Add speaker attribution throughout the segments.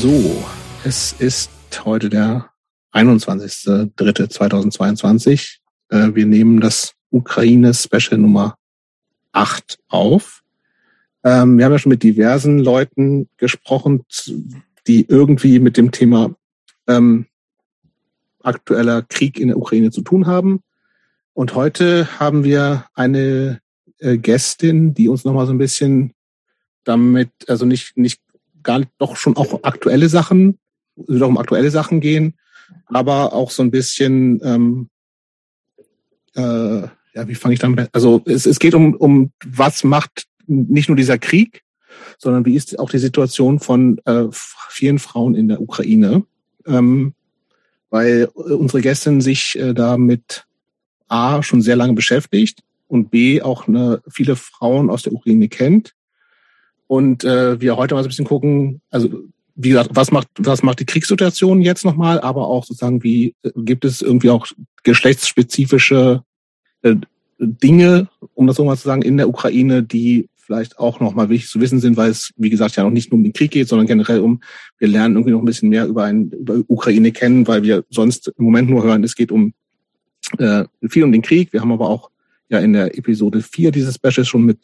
Speaker 1: So, es ist heute der 21.03.2022. Äh, wir nehmen das Ukraine-Special Nummer 8 auf. Ähm, wir haben ja schon mit diversen Leuten gesprochen, die irgendwie mit dem Thema ähm, aktueller Krieg in der Ukraine zu tun haben. Und heute haben wir eine äh, Gästin, die uns nochmal so ein bisschen damit, also nicht, nicht gar doch schon auch aktuelle Sachen, doch um aktuelle Sachen gehen, aber auch so ein bisschen, ähm, äh, ja, wie fange ich damit? Also es, es geht um, um was macht nicht nur dieser Krieg, sondern wie ist auch die Situation von äh, vielen Frauen in der Ukraine, ähm, weil unsere Gästin sich äh, damit A schon sehr lange beschäftigt und B auch eine, viele Frauen aus der Ukraine kennt und äh, wir heute mal so ein bisschen gucken, also wie gesagt, was macht, was macht die Kriegssituation jetzt nochmal, aber auch sozusagen, wie gibt es irgendwie auch geschlechtsspezifische äh, Dinge, um das so mal zu sagen, in der Ukraine, die vielleicht auch nochmal wichtig zu wissen sind, weil es, wie gesagt, ja noch nicht nur um den Krieg geht, sondern generell um, wir lernen irgendwie noch ein bisschen mehr über, ein, über Ukraine kennen, weil wir sonst im Moment nur hören, es geht um äh, viel um den Krieg. Wir haben aber auch ja in der Episode 4 dieses Specials schon mit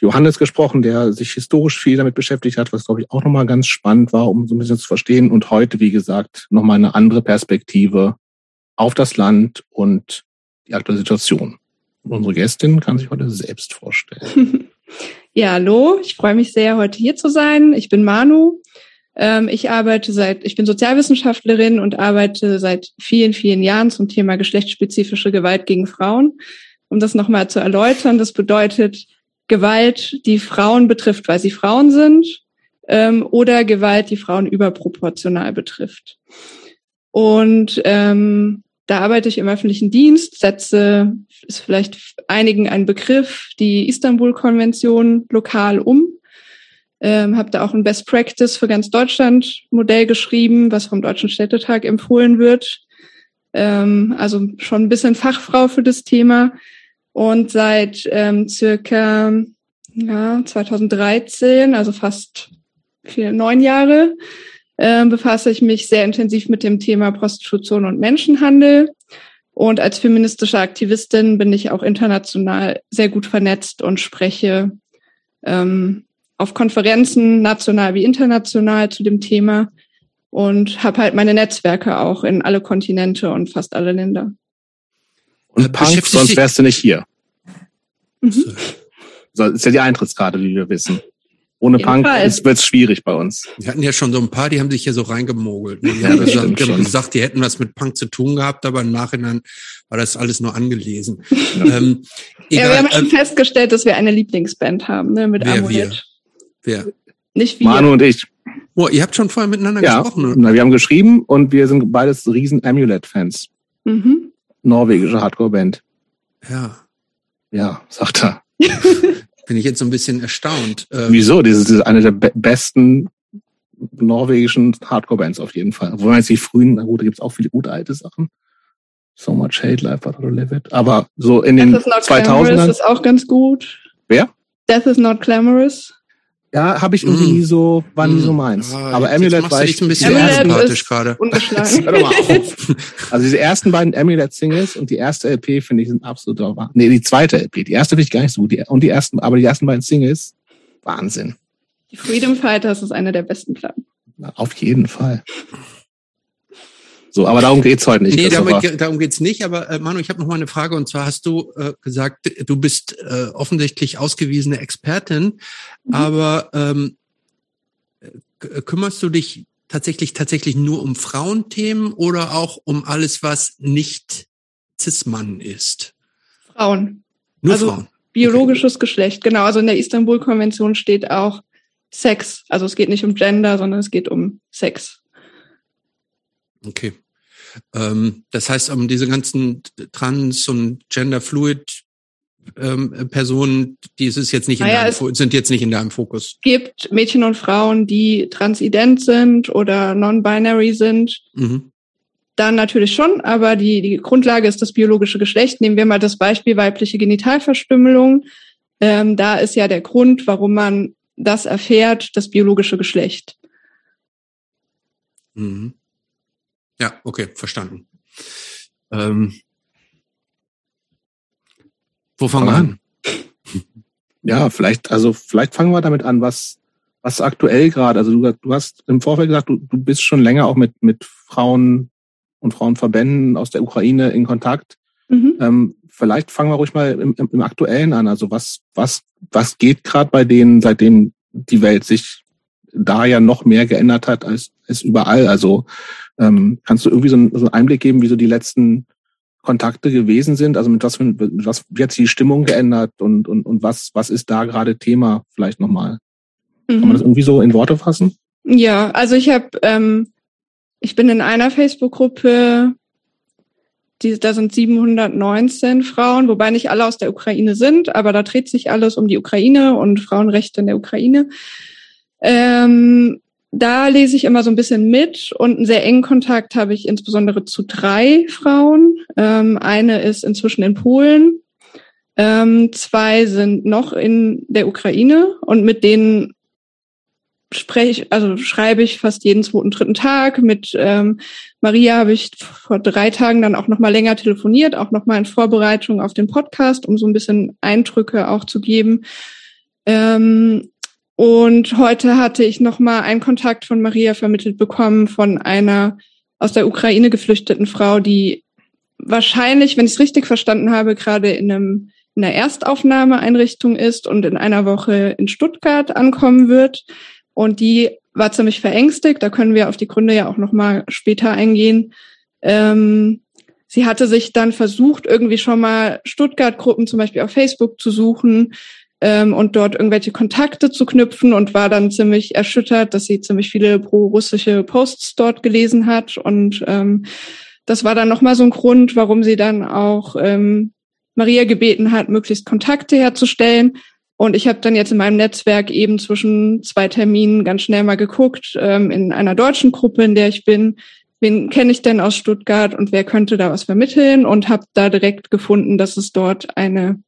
Speaker 1: Johannes gesprochen, der sich historisch viel damit beschäftigt hat, was, glaube ich, auch nochmal ganz spannend war, um so ein bisschen zu verstehen. Und heute, wie gesagt, nochmal eine andere Perspektive auf das Land und die aktuelle Situation. Unsere Gästin kann sich heute selbst vorstellen.
Speaker 2: Ja, hallo. Ich freue mich sehr, heute hier zu sein. Ich bin Manu. Ähm, ich arbeite seit, ich bin Sozialwissenschaftlerin und arbeite seit vielen, vielen Jahren zum Thema geschlechtsspezifische Gewalt gegen Frauen. Um das nochmal zu erläutern, das bedeutet, Gewalt, die Frauen betrifft, weil sie Frauen sind, ähm, oder Gewalt, die Frauen überproportional betrifft. Und ähm, da arbeite ich im öffentlichen Dienst, setze, ist vielleicht einigen ein Begriff, die Istanbul-Konvention lokal um. Ähm, habe da auch ein Best Practice für ganz Deutschland Modell geschrieben, was vom Deutschen Städtetag empfohlen wird. Ähm, also schon ein bisschen Fachfrau für das Thema. Und seit ähm, circa ja, 2013, also fast vier, neun Jahre, äh, befasse ich mich sehr intensiv mit dem Thema Prostitution und Menschenhandel. Und als feministische Aktivistin bin ich auch international sehr gut vernetzt und spreche ähm, auf Konferenzen, national wie international, zu dem Thema und habe halt meine Netzwerke auch in alle Kontinente und fast alle Länder.
Speaker 1: Und Punk, sonst wärst du nicht hier. Mhm. So, ist ja die Eintrittskarte, wie wir wissen. Ohne Punk wird es schwierig bei uns.
Speaker 3: Wir hatten ja schon so ein paar, die haben sich hier so reingemogelt. Ne? Die ja, haben gesagt, gesagt, die hätten was mit Punk zu tun gehabt, aber im Nachhinein war das alles nur angelesen.
Speaker 2: Ja, ähm, egal, ja wir haben schon äh, festgestellt, dass wir eine Lieblingsband haben, ne, mit
Speaker 3: wer Amulet. Wir?
Speaker 2: Wer? Nicht wir.
Speaker 1: Manu und ich.
Speaker 3: Oh, ihr habt schon vorher miteinander
Speaker 1: ja,
Speaker 3: gesprochen.
Speaker 1: Na, wir haben geschrieben und wir sind beides riesen Amulet-Fans. Mhm. Norwegische Hardcore-Band.
Speaker 3: Ja.
Speaker 1: Ja, sagt er.
Speaker 3: Bin ich jetzt so ein bisschen erstaunt.
Speaker 1: Ähm, Wieso? Das ist eine der be besten norwegischen Hardcore-Bands auf jeden Fall. Wo man jetzt die frühen, na gut, da gibt's auch viele gute alte Sachen. So much hate, life out to live it. Aber so in den 2000ern.
Speaker 2: ist auch ganz gut.
Speaker 1: Wer?
Speaker 2: Death is not glamorous.
Speaker 1: Ja, habe ich irgendwie mm. nie so, war nie mm. so meins. Ah, Aber Amulet war ich
Speaker 3: ein bisschen sympathisch gerade.
Speaker 1: Hör doch mal auf. Also diese ersten beiden Amulet-Singles und die erste LP finde ich sind absolut wahr. Nee, die zweite LP. Die erste finde ich gar nicht so gut. Die, und die ersten, aber die ersten beiden Singles, Wahnsinn.
Speaker 2: Die Freedom Fighters ist eine der besten Platten.
Speaker 1: Auf jeden Fall. So, aber darum geht's heute nicht.
Speaker 3: Nee, darum, darum geht's nicht. Aber äh, Manu, ich habe noch mal eine Frage. Und zwar hast du äh, gesagt, du bist äh, offensichtlich ausgewiesene Expertin, mhm. aber ähm, kümmerst du dich tatsächlich tatsächlich nur um Frauenthemen oder auch um alles, was nicht Cis-Mann ist?
Speaker 2: Frauen.
Speaker 3: Nur also Frauen.
Speaker 2: Biologisches okay. Geschlecht, genau. Also in der Istanbul-Konvention steht auch Sex. Also es geht nicht um Gender, sondern es geht um Sex.
Speaker 3: Okay. Ähm, das heißt, um diese ganzen Trans- und Genderfluid ähm, Personen, die ist jetzt nicht in naja, deinem, sind jetzt nicht in deinem Fokus.
Speaker 2: Es gibt Mädchen und Frauen, die transident sind oder non-binary sind. Mhm. Dann natürlich schon, aber die, die Grundlage ist das biologische Geschlecht. Nehmen wir mal das Beispiel weibliche Genitalverstümmelung. Ähm, da ist ja der Grund, warum man das erfährt, das biologische Geschlecht.
Speaker 3: Mhm. Ja, okay, verstanden. Ähm, wo fangen wir an?
Speaker 1: Ja, vielleicht, also vielleicht fangen wir damit an, was, was aktuell gerade, also du, du hast im Vorfeld gesagt, du, du bist schon länger auch mit, mit Frauen und Frauenverbänden aus der Ukraine in Kontakt. Mhm. Ähm, vielleicht fangen wir ruhig mal im, im, im Aktuellen an. Also was, was, was geht gerade bei denen, seitdem die Welt sich da ja noch mehr geändert hat als, als überall? Also ähm, kannst du irgendwie so, einen, so einen Einblick geben, wie so die letzten Kontakte gewesen sind? Also mit was, mit was wird sich die Stimmung geändert und, und, und was, was ist da gerade Thema vielleicht nochmal? Mhm. Kann man das irgendwie so in Worte fassen?
Speaker 2: Ja, also ich habe, ähm, ich bin in einer Facebook-Gruppe, die, da sind 719 Frauen, wobei nicht alle aus der Ukraine sind, aber da dreht sich alles um die Ukraine und Frauenrechte in der Ukraine. Ähm, da lese ich immer so ein bisschen mit und einen sehr engen Kontakt habe ich insbesondere zu drei Frauen. Ähm, eine ist inzwischen in Polen, ähm, zwei sind noch in der Ukraine und mit denen spreche, also schreibe ich fast jeden zweiten, dritten Tag. Mit ähm, Maria habe ich vor drei Tagen dann auch noch mal länger telefoniert, auch noch mal in Vorbereitung auf den Podcast, um so ein bisschen Eindrücke auch zu geben. Ähm, und heute hatte ich nochmal einen Kontakt von Maria vermittelt bekommen von einer aus der Ukraine geflüchteten Frau, die wahrscheinlich, wenn ich es richtig verstanden habe, gerade in einem in einer Erstaufnahmeeinrichtung ist und in einer Woche in Stuttgart ankommen wird. Und die war ziemlich verängstigt. Da können wir auf die Gründe ja auch nochmal später eingehen. Ähm, sie hatte sich dann versucht, irgendwie schon mal Stuttgart-Gruppen zum Beispiel auf Facebook zu suchen, ähm, und dort irgendwelche Kontakte zu knüpfen und war dann ziemlich erschüttert, dass sie ziemlich viele pro-russische Posts dort gelesen hat. Und ähm, das war dann nochmal so ein Grund, warum sie dann auch ähm, Maria gebeten hat, möglichst Kontakte herzustellen. Und ich habe dann jetzt in meinem Netzwerk eben zwischen zwei Terminen ganz schnell mal geguckt, ähm, in einer deutschen Gruppe, in der ich bin, wen kenne ich denn aus Stuttgart und wer könnte da was vermitteln und habe da direkt gefunden, dass es dort eine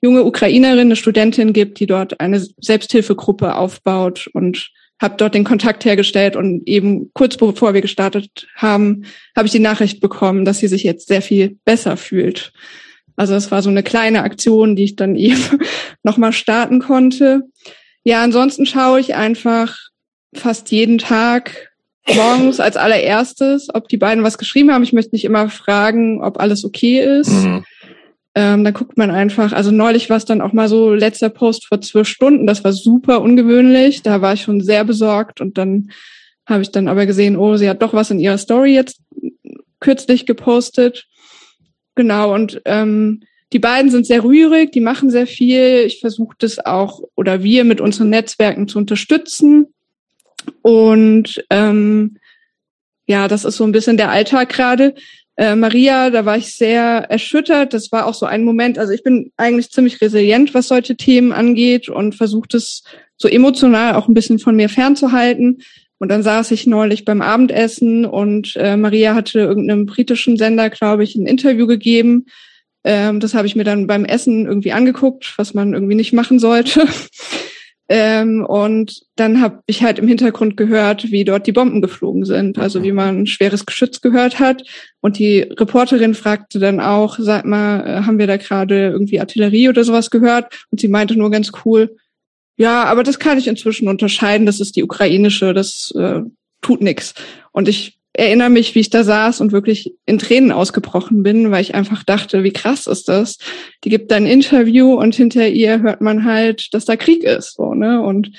Speaker 2: junge Ukrainerin, eine Studentin gibt, die dort eine Selbsthilfegruppe aufbaut und habe dort den Kontakt hergestellt und eben kurz bevor wir gestartet haben, habe ich die Nachricht bekommen, dass sie sich jetzt sehr viel besser fühlt. Also es war so eine kleine Aktion, die ich dann eben nochmal starten konnte. Ja, ansonsten schaue ich einfach fast jeden Tag morgens als allererstes, ob die beiden was geschrieben haben. Ich möchte nicht immer fragen, ob alles okay ist. Mhm. Ähm, dann guckt man einfach, also neulich war es dann auch mal so, letzter Post vor zwölf Stunden, das war super ungewöhnlich, da war ich schon sehr besorgt und dann habe ich dann aber gesehen, oh, sie hat doch was in ihrer Story jetzt kürzlich gepostet. Genau, und ähm, die beiden sind sehr rührig, die machen sehr viel. Ich versuche das auch, oder wir mit unseren Netzwerken zu unterstützen. Und ähm, ja, das ist so ein bisschen der Alltag gerade. Äh, Maria, da war ich sehr erschüttert. Das war auch so ein Moment. Also ich bin eigentlich ziemlich resilient, was solche Themen angeht und versuche es so emotional auch ein bisschen von mir fernzuhalten. Und dann saß ich neulich beim Abendessen und äh, Maria hatte irgendeinem britischen Sender, glaube ich, ein Interview gegeben. Ähm, das habe ich mir dann beim Essen irgendwie angeguckt, was man irgendwie nicht machen sollte. Ähm, und dann habe ich halt im Hintergrund gehört, wie dort die Bomben geflogen sind, also wie man schweres Geschütz gehört hat. Und die Reporterin fragte dann auch, sag mal, äh, haben wir da gerade irgendwie Artillerie oder sowas gehört? Und sie meinte nur ganz cool, ja, aber das kann ich inzwischen unterscheiden, das ist die ukrainische, das äh, tut nix. Und ich erinnere mich, wie ich da saß und wirklich in Tränen ausgebrochen bin, weil ich einfach dachte, wie krass ist das? Die gibt ein Interview und hinter ihr hört man halt, dass da Krieg ist, so, ne? Und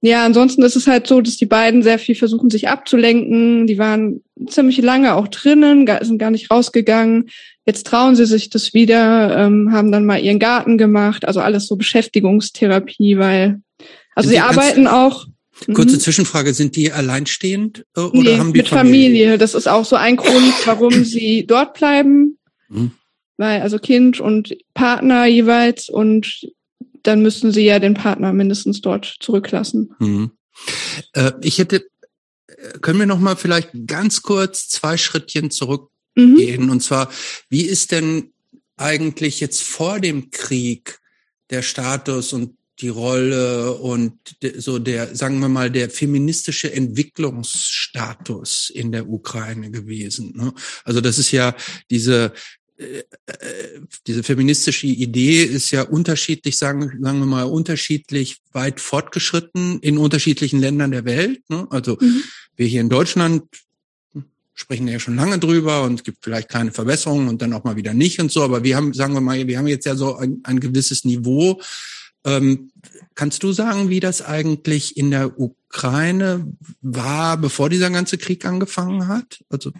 Speaker 2: ja, ansonsten ist es halt so, dass die beiden sehr viel versuchen, sich abzulenken. Die waren ziemlich lange auch drinnen, sind gar nicht rausgegangen. Jetzt trauen sie sich das wieder, ähm, haben dann mal ihren Garten gemacht, also alles so Beschäftigungstherapie, weil, also sie arbeiten auch
Speaker 3: Kurze mhm. Zwischenfrage, sind die alleinstehend äh, oder
Speaker 2: nee,
Speaker 3: haben die
Speaker 2: mit Familie? Familie? Das ist auch so ein Grund, warum sie dort bleiben. Mhm. Weil also Kind und Partner jeweils und dann müssten sie ja den Partner mindestens dort zurücklassen.
Speaker 3: Mhm. Äh, ich hätte, äh, können wir noch mal vielleicht ganz kurz zwei Schrittchen zurückgehen mhm. und zwar, wie ist denn eigentlich jetzt vor dem Krieg der Status und die Rolle und so der, sagen wir mal, der feministische Entwicklungsstatus in der Ukraine gewesen. Ne? Also das ist ja diese äh, äh, diese feministische Idee ist ja unterschiedlich, sagen, sagen wir mal, unterschiedlich weit fortgeschritten in unterschiedlichen Ländern der Welt. Ne? Also mhm. wir hier in Deutschland sprechen ja schon lange drüber und es gibt vielleicht kleine Verbesserungen und dann auch mal wieder nicht und so. Aber wir haben, sagen wir mal, wir haben jetzt ja so ein, ein gewisses Niveau. Ähm, kannst du sagen, wie das eigentlich in der Ukraine war, bevor dieser ganze Krieg angefangen hat? Also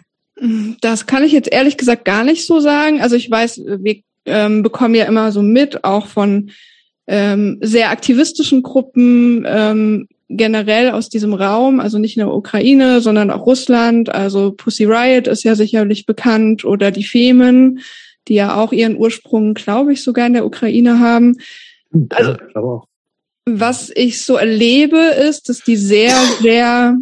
Speaker 2: das kann ich jetzt ehrlich gesagt gar nicht so sagen. Also ich weiß, wir ähm, bekommen ja immer so mit, auch von ähm, sehr aktivistischen Gruppen ähm, generell aus diesem Raum, also nicht nur Ukraine, sondern auch Russland. Also Pussy Riot ist ja sicherlich bekannt oder die Femen, die ja auch ihren Ursprung, glaube ich, sogar in der Ukraine haben. Also, ja, was ich so erlebe, ist, dass die sehr, sehr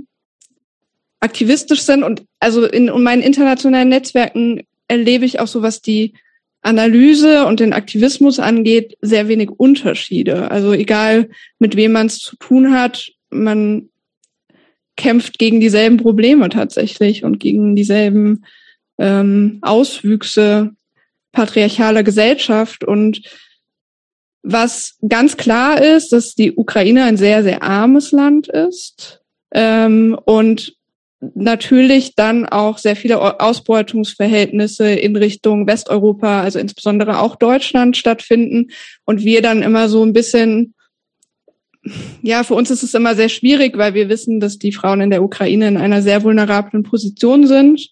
Speaker 2: aktivistisch sind und also in, in meinen internationalen Netzwerken erlebe ich auch so, was die Analyse und den Aktivismus angeht, sehr wenig Unterschiede. Also egal, mit wem man es zu tun hat, man kämpft gegen dieselben Probleme tatsächlich und gegen dieselben ähm, Auswüchse patriarchaler Gesellschaft. Und was ganz klar ist, dass die Ukraine ein sehr, sehr armes Land ist ähm, und natürlich dann auch sehr viele Ausbeutungsverhältnisse in Richtung Westeuropa, also insbesondere auch Deutschland stattfinden und wir dann immer so ein bisschen ja, für uns ist es immer sehr schwierig, weil wir wissen, dass die Frauen in der Ukraine in einer sehr vulnerablen Position sind.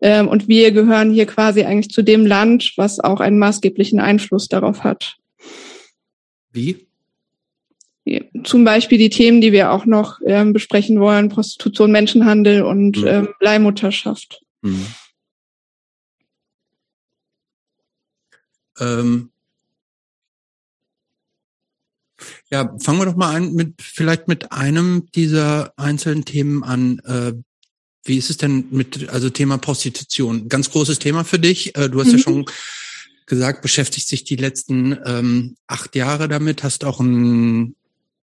Speaker 2: Ähm, und wir gehören hier quasi eigentlich zu dem Land, was auch einen maßgeblichen Einfluss darauf hat.
Speaker 3: Wie?
Speaker 2: Zum Beispiel die Themen, die wir auch noch ähm, besprechen wollen, Prostitution, Menschenhandel und mhm. ähm, Leihmutterschaft. Mhm.
Speaker 3: Ähm, ja, fangen wir doch mal an mit vielleicht mit einem dieser einzelnen Themen an. Äh, wie ist es denn mit also Thema Prostitution? Ganz großes Thema für dich. Äh, du hast mhm. ja schon gesagt, beschäftigt sich die letzten ähm, acht Jahre damit, hast auch ein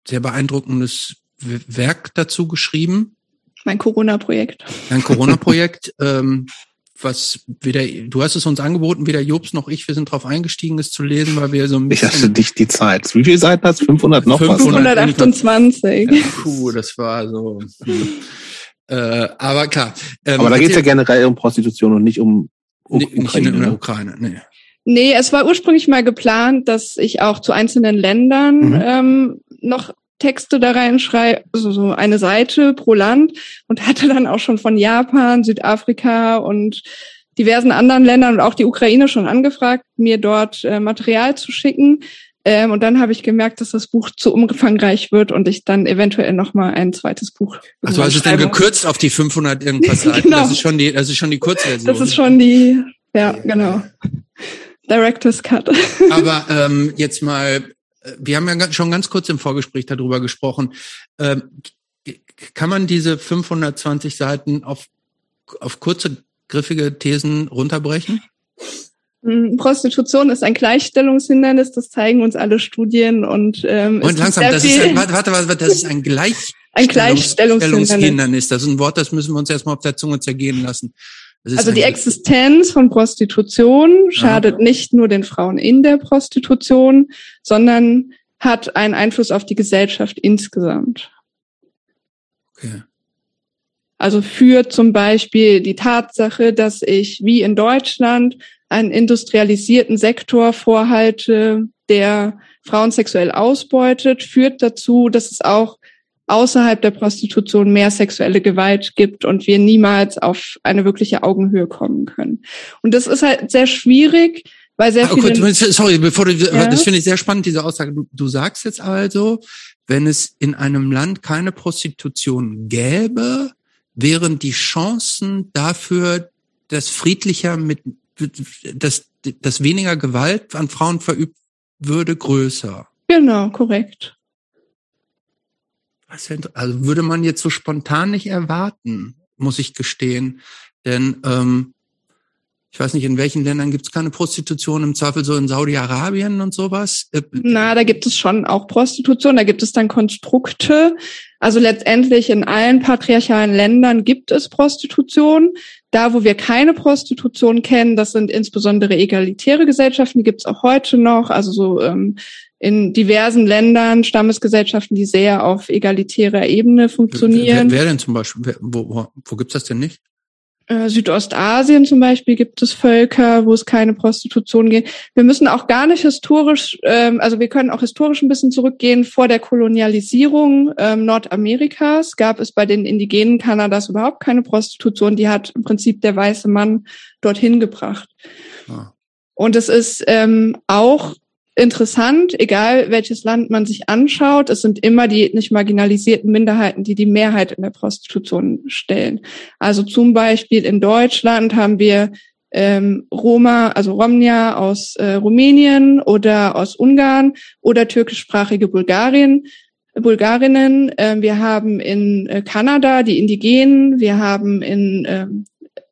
Speaker 3: sehr beeindruckendes Werk dazu geschrieben.
Speaker 2: Mein Corona-Projekt.
Speaker 3: Ein Corona-Projekt, ähm, was weder, du hast es uns angeboten, weder Jobs noch ich, wir sind darauf eingestiegen, es zu lesen, weil wir so ein
Speaker 1: bisschen... Ich hatte dich die Zeit. Wie viele Seiten hast 500 noch
Speaker 2: 528.
Speaker 3: was? Ja, puh, das war so... Hm. Äh, aber klar.
Speaker 1: Ähm, aber da geht es ja generell um Prostitution und nicht um
Speaker 3: Ukraine. Nicht in der ne? Ukraine, nee.
Speaker 2: Nee, es war ursprünglich mal geplant, dass ich auch zu einzelnen Ländern mhm. ähm, noch Texte da reinschreibe, also so eine Seite pro Land und hatte dann auch schon von Japan, Südafrika und diversen anderen Ländern und auch die Ukraine schon angefragt, mir dort äh, Material zu schicken. Ähm, und dann habe ich gemerkt, dass das Buch zu umfangreich wird und ich dann eventuell noch mal ein zweites Buch.
Speaker 3: Also hast du es denn gekürzt auf die 500 irgendwas Seiten? genau. Das ist schon die, das ist schon die Kurzversion.
Speaker 2: Das ist schon die, ja, genau. Director's Cut.
Speaker 3: Aber ähm, jetzt mal wir haben ja schon ganz kurz im Vorgespräch darüber gesprochen. Ähm, kann man diese 520 Seiten auf, auf kurze, griffige Thesen runterbrechen?
Speaker 2: Hm, Prostitution ist ein Gleichstellungshindernis, das zeigen uns alle Studien und ähm,
Speaker 3: und langsam, das ist ein, warte, warte, warte, das ist ein Gleichstellungs ein Gleichstellungshindernis. Das ist ein Wort, das müssen wir uns erstmal auf der Zunge zergehen lassen.
Speaker 2: Also die Existenz von Prostitution schadet ja. nicht nur den Frauen in der Prostitution, sondern hat einen Einfluss auf die Gesellschaft insgesamt. Okay. Also für zum Beispiel die Tatsache, dass ich wie in Deutschland einen industrialisierten Sektor vorhalte, der Frauen sexuell ausbeutet, führt dazu, dass es auch außerhalb der Prostitution mehr sexuelle Gewalt gibt und wir niemals auf eine wirkliche Augenhöhe kommen können. Und das ist halt sehr schwierig, weil sehr viele...
Speaker 3: Oh, sorry, bevor du, ja? das finde ich sehr spannend, diese Aussage. Du, du sagst jetzt also, wenn es in einem Land keine Prostitution gäbe, wären die Chancen dafür, dass friedlicher mit, dass, dass weniger Gewalt an Frauen verübt würde, größer.
Speaker 2: Genau, korrekt.
Speaker 3: Also würde man jetzt so spontan nicht erwarten, muss ich gestehen. Denn ähm, ich weiß nicht, in welchen Ländern gibt es keine Prostitution, im Zweifel so in Saudi-Arabien und sowas? Äh,
Speaker 2: Na, da gibt es schon auch Prostitution, da gibt es dann Konstrukte. Also letztendlich in allen patriarchalen Ländern gibt es Prostitution. Da, wo wir keine Prostitution kennen, das sind insbesondere egalitäre Gesellschaften, die gibt es auch heute noch. Also so ähm, in diversen Ländern Stammesgesellschaften, die sehr auf egalitärer Ebene funktionieren.
Speaker 3: Wer, wer denn zum Beispiel? Wer, wo wo, wo gibt's das denn nicht?
Speaker 2: Äh, Südostasien zum Beispiel gibt es Völker, wo es keine Prostitution geht. Wir müssen auch gar nicht historisch, ähm, also wir können auch historisch ein bisschen zurückgehen. Vor der Kolonialisierung ähm, Nordamerikas gab es bei den Indigenen Kanadas überhaupt keine Prostitution. Die hat im Prinzip der weiße Mann dorthin gebracht. Ah. Und es ist ähm, auch interessant, egal welches Land man sich anschaut, es sind immer die nicht marginalisierten Minderheiten, die die Mehrheit in der Prostitution stellen. Also zum Beispiel in Deutschland haben wir ähm, Roma, also Romnia aus äh, Rumänien oder aus Ungarn oder türkischsprachige Bulgarien, Bulgarinnen. Äh, wir haben in äh, Kanada die Indigenen, wir haben in äh,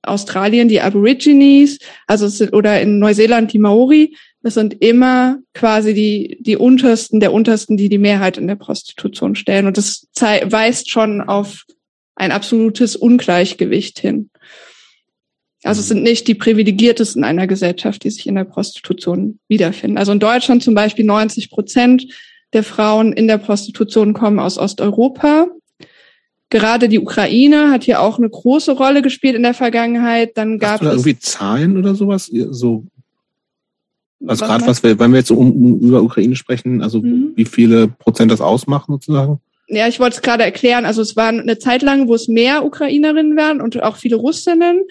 Speaker 2: Australien die Aborigines, also es sind, oder in Neuseeland die Maori. Das sind immer quasi die, die untersten der untersten, die die Mehrheit in der Prostitution stellen. Und das weist schon auf ein absolutes Ungleichgewicht hin. Also es sind nicht die privilegiertesten einer Gesellschaft, die sich in der Prostitution wiederfinden. Also in Deutschland zum Beispiel 90 Prozent der Frauen in der Prostitution kommen aus Osteuropa. Gerade die Ukraine hat hier auch eine große Rolle gespielt in der Vergangenheit. Dann gab
Speaker 1: Hast du da es irgendwie Zahlen oder sowas, so also gerade was wir, wenn wir jetzt um, um, über Ukraine sprechen, also mhm. wie viele Prozent das ausmachen sozusagen?
Speaker 2: Ja, ich wollte es gerade erklären. Also es war eine Zeit lang, wo es mehr Ukrainerinnen waren und auch viele Russinnen.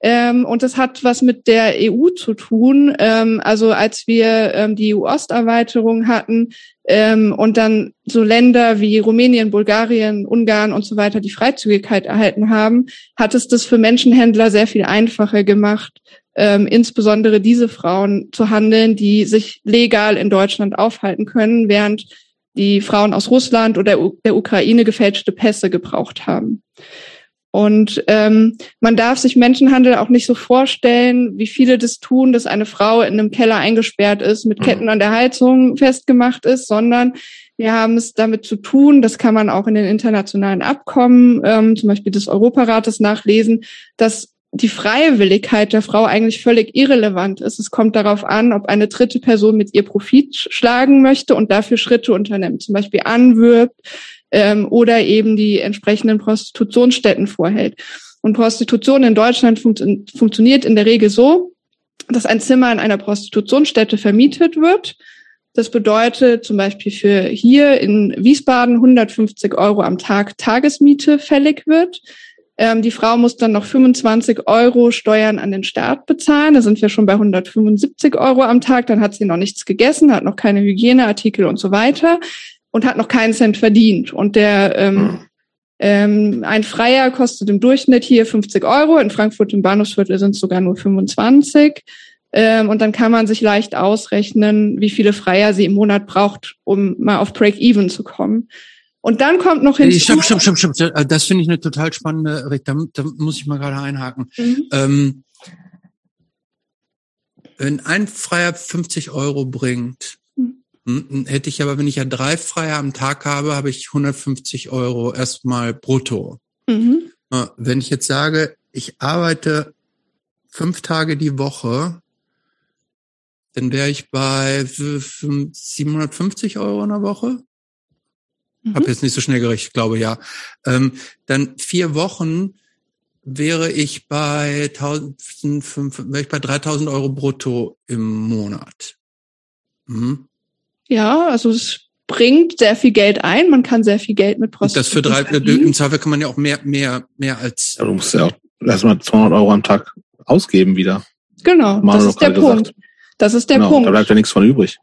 Speaker 2: Ähm, und das hat was mit der EU zu tun. Ähm, also als wir ähm, die EU-Osterweiterung hatten ähm, und dann so Länder wie Rumänien, Bulgarien, Ungarn und so weiter die Freizügigkeit erhalten haben, hat es das für Menschenhändler sehr viel einfacher gemacht, ähm, insbesondere diese Frauen zu handeln, die sich legal in Deutschland aufhalten können, während die Frauen aus Russland oder der Ukraine gefälschte Pässe gebraucht haben. Und ähm, man darf sich Menschenhandel auch nicht so vorstellen, wie viele das tun, dass eine Frau in einem Keller eingesperrt ist, mit Ketten an der Heizung festgemacht ist, sondern wir haben es damit zu tun, das kann man auch in den internationalen Abkommen, ähm, zum Beispiel des Europarates nachlesen, dass die Freiwilligkeit der Frau eigentlich völlig irrelevant ist. Es kommt darauf an, ob eine dritte Person mit ihr Profit schlagen möchte und dafür Schritte unternimmt, zum Beispiel anwirbt ähm, oder eben die entsprechenden Prostitutionsstätten vorhält. Und Prostitution in Deutschland funkt funktioniert in der Regel so, dass ein Zimmer in einer Prostitutionsstätte vermietet wird. Das bedeutet zum Beispiel für hier in Wiesbaden 150 Euro am Tag Tagesmiete fällig wird. Ähm, die Frau muss dann noch 25 Euro Steuern an den Staat bezahlen. Da sind wir schon bei 175 Euro am Tag. Dann hat sie noch nichts gegessen, hat noch keine Hygieneartikel und so weiter und hat noch keinen Cent verdient. Und der ähm, ähm, ein Freier kostet im Durchschnitt hier 50 Euro. In Frankfurt im Bahnhofsviertel sind es sogar nur 25. Ähm, und dann kann man sich leicht ausrechnen, wie viele Freier sie im Monat braucht, um mal auf Break-Even zu kommen. Und dann kommt noch hinzu.
Speaker 3: Stopp, stopp, stopp, stopp. stopp. Das finde ich eine total spannende, da, da muss ich mal gerade einhaken. Mhm. Ähm, wenn ein Freier 50 Euro bringt, mhm. hätte ich aber, wenn ich ja drei Freier am Tag habe, habe ich 150 Euro erstmal brutto. Mhm. Wenn ich jetzt sage, ich arbeite fünf Tage die Woche, dann wäre ich bei 750 Euro in der Woche. Mhm. Habe jetzt nicht so schnell gerechnet, glaube ja. Ähm, dann vier Wochen wäre ich bei 1005, wäre ich bei 3000 Euro brutto im Monat.
Speaker 2: Mhm. Ja, also es bringt sehr viel Geld ein. Man kann sehr viel Geld mit
Speaker 3: Prostitution Das für drei, verdienen. im Zweifel kann man ja auch mehr, mehr, mehr als.
Speaker 1: Ja, du musst ja auch erstmal 200 Euro am Tag ausgeben wieder.
Speaker 2: Genau, das ist der Punkt. Das ist der genau, Punkt.
Speaker 1: Da bleibt ja nichts von übrig.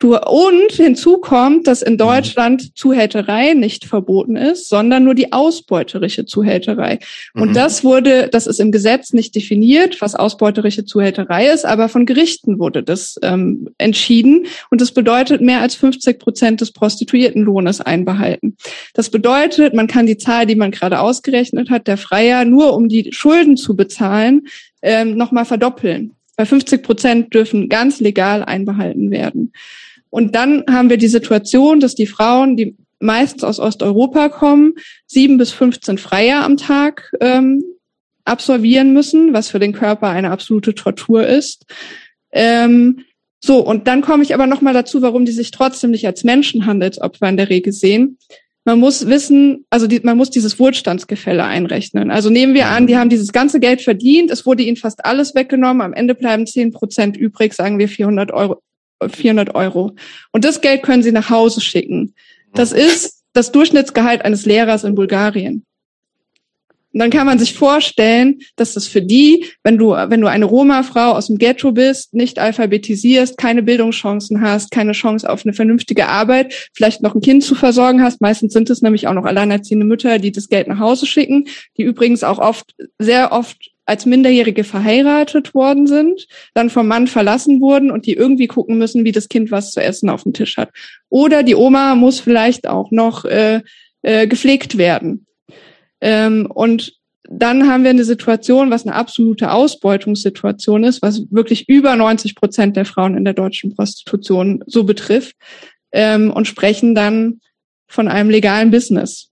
Speaker 2: Du, und hinzu kommt, dass in Deutschland Zuhälterei nicht verboten ist, sondern nur die ausbeuterische Zuhälterei. Und mhm. das wurde, das ist im Gesetz nicht definiert, was ausbeuterische Zuhälterei ist, aber von Gerichten wurde das ähm, entschieden. Und das bedeutet mehr als 50 Prozent des Prostituiertenlohnes einbehalten. Das bedeutet, man kann die Zahl, die man gerade ausgerechnet hat, der Freier nur um die Schulden zu bezahlen, ähm, nochmal verdoppeln. Bei 50 Prozent dürfen ganz legal einbehalten werden. Und dann haben wir die Situation, dass die Frauen, die meistens aus Osteuropa kommen, sieben bis 15 Freier am Tag ähm, absolvieren müssen, was für den Körper eine absolute Tortur ist. Ähm, so, und dann komme ich aber nochmal dazu, warum die sich trotzdem nicht als Menschenhandelsopfer in der Regel sehen. Man muss wissen, also die, man muss dieses Wohlstandsgefälle einrechnen. Also nehmen wir an, die haben dieses ganze Geld verdient, es wurde ihnen fast alles weggenommen, am Ende bleiben 10 Prozent übrig, sagen wir 400 Euro, 400 Euro. Und das Geld können sie nach Hause schicken. Das ist das Durchschnittsgehalt eines Lehrers in Bulgarien. Und dann kann man sich vorstellen, dass das für die, wenn du, wenn du eine Roma-Frau aus dem Ghetto bist, nicht alphabetisierst, keine Bildungschancen hast, keine Chance auf eine vernünftige Arbeit, vielleicht noch ein Kind zu versorgen hast. Meistens sind es nämlich auch noch alleinerziehende Mütter, die das Geld nach Hause schicken, die übrigens auch oft, sehr oft als Minderjährige verheiratet worden sind, dann vom Mann verlassen wurden und die irgendwie gucken müssen, wie das Kind was zu essen auf dem Tisch hat. Oder die Oma muss vielleicht auch noch äh, äh, gepflegt werden. Ähm, und dann haben wir eine Situation, was eine absolute Ausbeutungssituation ist, was wirklich über 90 Prozent der Frauen in der deutschen Prostitution so betrifft ähm, und sprechen dann von einem legalen Business.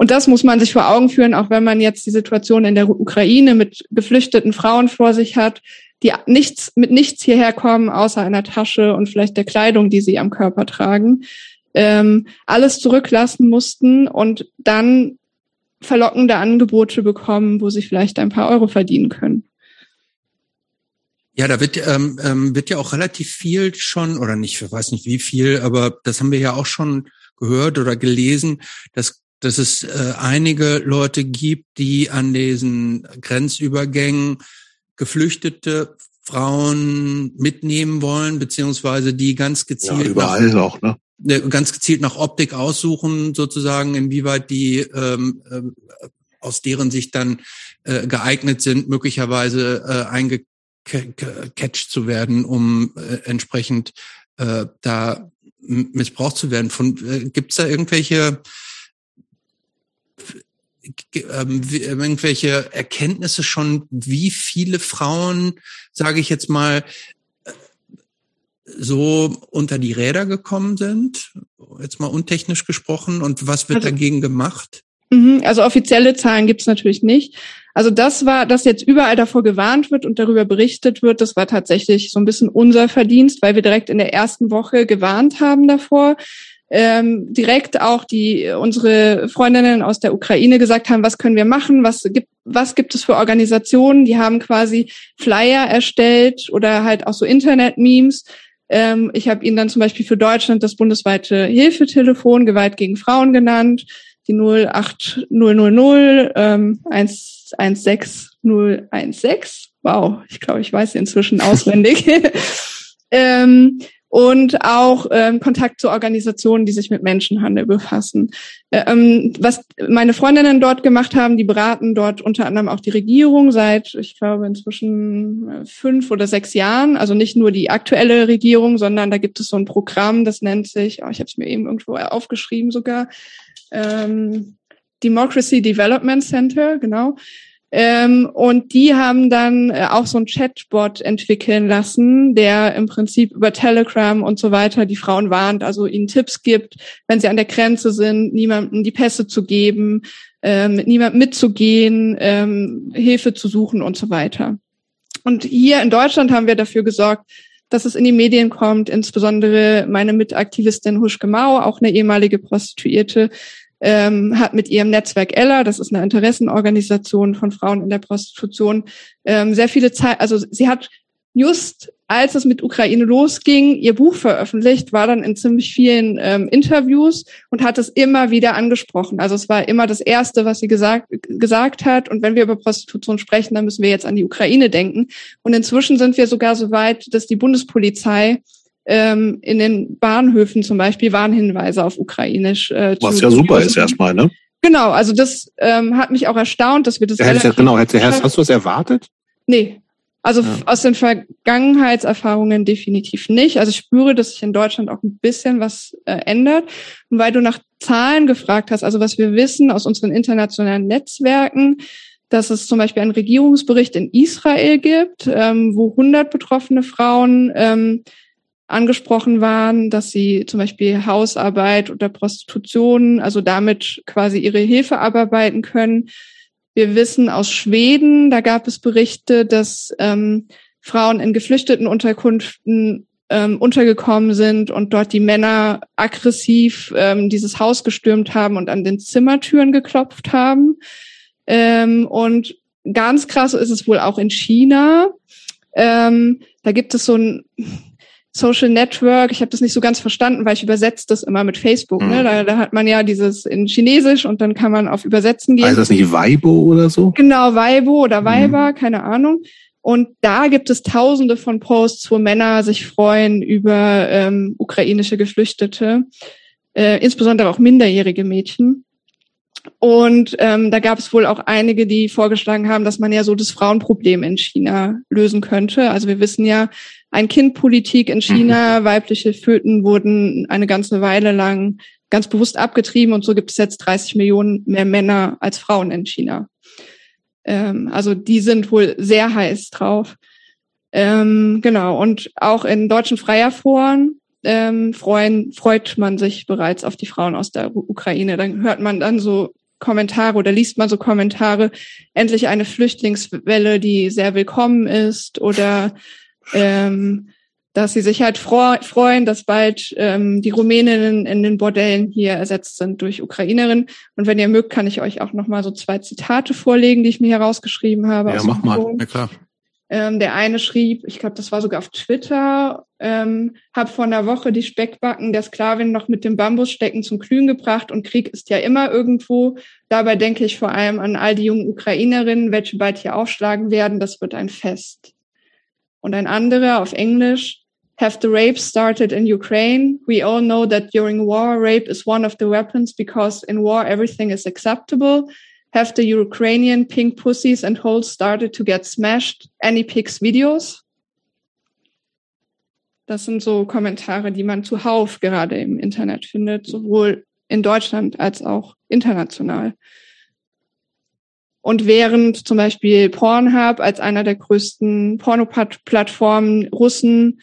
Speaker 2: Und das muss man sich vor Augen führen, auch wenn man jetzt die Situation in der Ukraine mit geflüchteten Frauen vor sich hat, die nichts, mit nichts hierher kommen, außer einer Tasche und vielleicht der Kleidung, die sie am Körper tragen, ähm, alles zurücklassen mussten und dann verlockende Angebote bekommen, wo sie vielleicht ein paar Euro verdienen können.
Speaker 3: Ja, da wird, ähm, ähm, wird ja auch relativ viel schon, oder nicht, ich weiß nicht wie viel, aber das haben wir ja auch schon gehört oder gelesen, dass, dass es äh, einige Leute gibt, die an diesen Grenzübergängen Geflüchtete Frauen mitnehmen wollen, beziehungsweise die ganz gezielt.
Speaker 1: Ja, überall nach, auch, ne?
Speaker 3: Ganz gezielt nach Optik aussuchen, sozusagen, inwieweit die ähm, äh, aus deren Sicht dann äh, geeignet sind, möglicherweise äh, eingecatcht zu werden, um äh, entsprechend äh, da missbraucht zu werden. Von äh, gibt es da irgendwelche ähm, irgendwelche Erkenntnisse schon, wie viele Frauen, sage ich jetzt mal, so unter die Räder gekommen sind, jetzt mal untechnisch gesprochen, und was wird also, dagegen gemacht?
Speaker 2: Mhm, also offizielle Zahlen gibt's natürlich nicht. Also das war, dass jetzt überall davor gewarnt wird und darüber berichtet wird, das war tatsächlich so ein bisschen unser Verdienst, weil wir direkt in der ersten Woche gewarnt haben davor. Ähm, direkt auch die unsere Freundinnen aus der Ukraine gesagt haben, was können wir machen, was gibt was gibt es für Organisationen, die haben quasi Flyer erstellt oder halt auch so Internet-Memes, ähm, ich habe ihn dann zum Beispiel für Deutschland das bundesweite Hilfetelefon Gewalt gegen Frauen genannt, die 08000 ähm, 116016. Wow, ich glaube, ich weiß sie inzwischen auswendig. ähm, und auch ähm, Kontakt zu Organisationen, die sich mit Menschenhandel befassen. Ähm, was meine Freundinnen dort gemacht haben, die beraten dort unter anderem auch die Regierung seit, ich glaube, inzwischen äh, fünf oder sechs Jahren. Also nicht nur die aktuelle Regierung, sondern da gibt es so ein Programm, das nennt sich, oh, ich habe es mir eben irgendwo aufgeschrieben sogar, ähm, Democracy Development Center, genau. Ähm, und die haben dann äh, auch so ein Chatbot entwickeln lassen, der im Prinzip über Telegram und so weiter die Frauen warnt, also ihnen Tipps gibt, wenn sie an der Grenze sind, niemandem die Pässe zu geben, äh, mit niemandem mitzugehen, ähm, Hilfe zu suchen und so weiter. Und hier in Deutschland haben wir dafür gesorgt, dass es in die Medien kommt, insbesondere meine Mitaktivistin Huschke Mau, auch eine ehemalige Prostituierte, ähm, hat mit ihrem Netzwerk Ella, das ist eine Interessenorganisation von Frauen in der Prostitution, ähm, sehr viele Zeit, also sie hat just als es mit Ukraine losging, ihr Buch veröffentlicht, war dann in ziemlich vielen ähm, Interviews und hat es immer wieder angesprochen. Also es war immer das Erste, was sie gesagt, gesagt hat. Und wenn wir über Prostitution sprechen, dann müssen wir jetzt an die Ukraine denken. Und inzwischen sind wir sogar so weit, dass die Bundespolizei ähm, in den Bahnhöfen zum Beispiel Warnhinweise auf Ukrainisch. Äh,
Speaker 1: Was ja super ist erstmal, ne?
Speaker 2: Genau, also das ähm, hat mich auch erstaunt, dass wir das.
Speaker 1: Ja, ja, genau, hast, hast du es erwartet?
Speaker 2: Nee. Also ja. aus den Vergangenheitserfahrungen definitiv nicht. Also ich spüre, dass sich in Deutschland auch ein bisschen was äh, ändert. Und weil du nach Zahlen gefragt hast, also was wir wissen aus unseren internationalen Netzwerken, dass es zum Beispiel einen Regierungsbericht in Israel gibt, ähm, wo 100 betroffene Frauen ähm, angesprochen waren, dass sie zum Beispiel Hausarbeit oder Prostitution, also damit quasi ihre Hilfe abarbeiten können. Wir wissen aus Schweden, da gab es Berichte, dass ähm, Frauen in geflüchteten Unterkünften ähm, untergekommen sind und dort die Männer aggressiv ähm, dieses Haus gestürmt haben und an den Zimmertüren geklopft haben. Ähm, und ganz krass ist es wohl auch in China. Ähm, da gibt es so ein Social Network. Ich habe das nicht so ganz verstanden, weil ich übersetze das immer mit Facebook. Ne? Mhm. Ne? Da, da hat man ja dieses in Chinesisch und dann kann man auf Übersetzen gehen.
Speaker 1: Heißt das nicht Weibo oder so?
Speaker 2: Genau, Weibo oder Weiber, mhm. keine Ahnung. Und da gibt es tausende von Posts, wo Männer sich freuen über ähm, ukrainische Geflüchtete, äh, insbesondere auch minderjährige Mädchen. Und ähm, da gab es wohl auch einige, die vorgeschlagen haben, dass man ja so das Frauenproblem in China lösen könnte. Also wir wissen ja, ein Kindpolitik in China, mhm. weibliche Föten wurden eine ganze Weile lang ganz bewusst abgetrieben und so gibt es jetzt 30 Millionen mehr Männer als Frauen in China. Ähm, also die sind wohl sehr heiß drauf. Ähm, genau, und auch in deutschen Freierforen ähm, freuen, freut man sich bereits auf die Frauen aus der Ukraine. Dann hört man dann so Kommentare oder liest man so Kommentare, endlich eine Flüchtlingswelle, die sehr willkommen ist oder ähm, dass sie sich halt freuen, dass bald ähm, die Rumäninnen in den Bordellen hier ersetzt sind durch Ukrainerinnen. Und wenn ihr mögt, kann ich euch auch noch mal so zwei Zitate vorlegen, die ich mir herausgeschrieben habe.
Speaker 3: Ja, mach mal. Ja, klar.
Speaker 2: Ähm, der eine schrieb, ich glaube, das war sogar auf Twitter, ähm, hab vor einer Woche die Speckbacken der Sklavin noch mit dem Bambusstecken zum Glühen gebracht und Krieg ist ja immer irgendwo. Dabei denke ich vor allem an all die jungen Ukrainerinnen, welche bald hier aufschlagen werden. Das wird ein Fest. Und ein anderer auf Englisch, have the rape started in Ukraine? We all know that during war, rape is one of the weapons because in war everything is acceptable. Have the Ukrainian pink pussies and holes started to get smashed? Any pics videos? Das sind so Kommentare, die man zuhauf gerade im Internet findet, sowohl in Deutschland als auch international. Und während zum Beispiel Pornhub als einer der größten Pornoplattformen Russen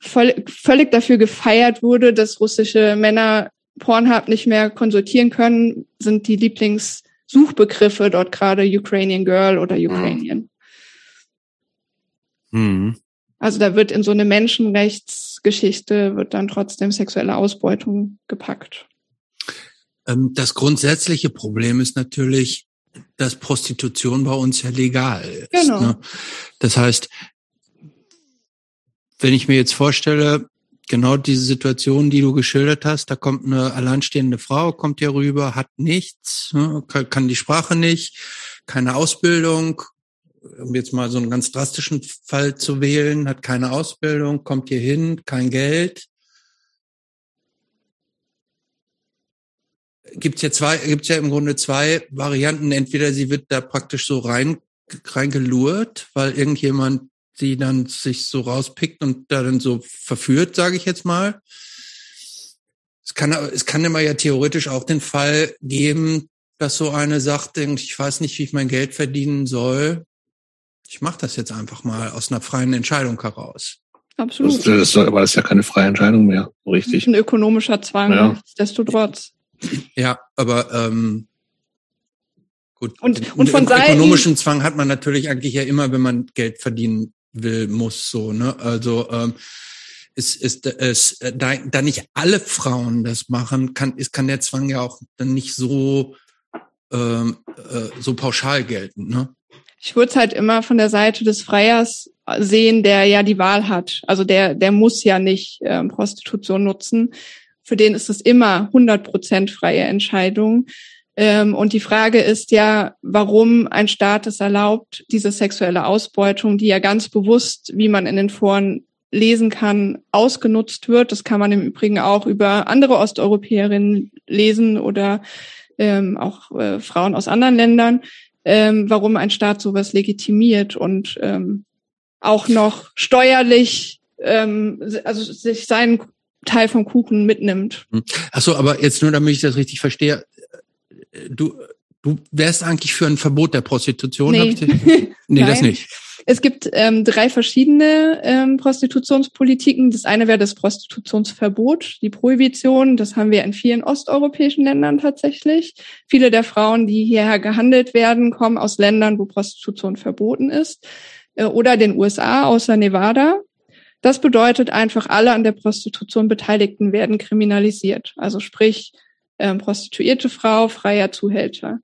Speaker 2: voll, völlig dafür gefeiert wurde, dass russische Männer Pornhub nicht mehr konsultieren können, sind die Lieblingssuchbegriffe dort gerade Ukrainian Girl oder mhm. Ukrainian. Mhm. Also da wird in so eine Menschenrechtsgeschichte wird dann trotzdem sexuelle Ausbeutung gepackt.
Speaker 3: Ähm, das grundsätzliche Problem ist natürlich, dass Prostitution bei uns ja legal ist. Genau. Ne? Das heißt, wenn ich mir jetzt vorstelle, genau diese Situation, die du geschildert hast, da kommt eine alleinstehende Frau, kommt hier rüber, hat nichts, ne, kann die Sprache nicht, keine Ausbildung, um jetzt mal so einen ganz drastischen Fall zu wählen, hat keine Ausbildung, kommt hier hin, kein Geld. Gibt's ja zwei, gibt's ja im Grunde zwei Varianten. Entweder sie wird da praktisch so rein, reingelurrt, weil irgendjemand die dann sich so rauspickt und da dann so verführt, sage ich jetzt mal. Es kann, es kann immer ja theoretisch auch den Fall geben, dass so eine sagt, ich weiß nicht, wie ich mein Geld verdienen soll. Ich mache das jetzt einfach mal aus einer freien Entscheidung heraus.
Speaker 2: Absolut.
Speaker 1: Das, das, aber das ist ja keine freie Entscheidung mehr, richtig.
Speaker 2: Ein ökonomischer Zwang, ja. desto trotz.
Speaker 3: Ja, aber ähm, gut.
Speaker 2: Und, und von
Speaker 3: Seiten, ökonomischen Zwang hat man natürlich eigentlich ja immer, wenn man Geld verdienen will, muss so, ne? Also ähm, ist, ist, ist da, da nicht alle Frauen das machen, kann, ist, kann der Zwang ja auch dann nicht so, ähm, äh, so pauschal gelten, ne?
Speaker 2: Ich würde es halt immer von der Seite des Freiers sehen, der ja die Wahl hat. Also der, der muss ja nicht ähm, Prostitution nutzen. Für den ist es immer 100 Prozent freie Entscheidung. Ähm, und die Frage ist ja, warum ein Staat es erlaubt, diese sexuelle Ausbeutung, die ja ganz bewusst, wie man in den Foren lesen kann, ausgenutzt wird. Das kann man im Übrigen auch über andere Osteuropäerinnen lesen oder ähm, auch äh, Frauen aus anderen Ländern, ähm, warum ein Staat sowas legitimiert und ähm, auch noch steuerlich, ähm, also sich seinen Teil vom Kuchen mitnimmt.
Speaker 3: Ach so, aber jetzt nur, damit ich das richtig verstehe, du, du wärst eigentlich für ein Verbot der Prostitution?
Speaker 2: Nee,
Speaker 3: nee das nicht.
Speaker 2: Es gibt ähm, drei verschiedene ähm, Prostitutionspolitiken. Das eine wäre das Prostitutionsverbot, die Prohibition. Das haben wir in vielen osteuropäischen Ländern tatsächlich. Viele der Frauen, die hierher gehandelt werden, kommen aus Ländern, wo Prostitution verboten ist. Äh, oder den USA, außer Nevada. Das bedeutet einfach, alle an der Prostitution Beteiligten werden kriminalisiert. Also sprich, ähm, prostituierte Frau, freier Zuhälter.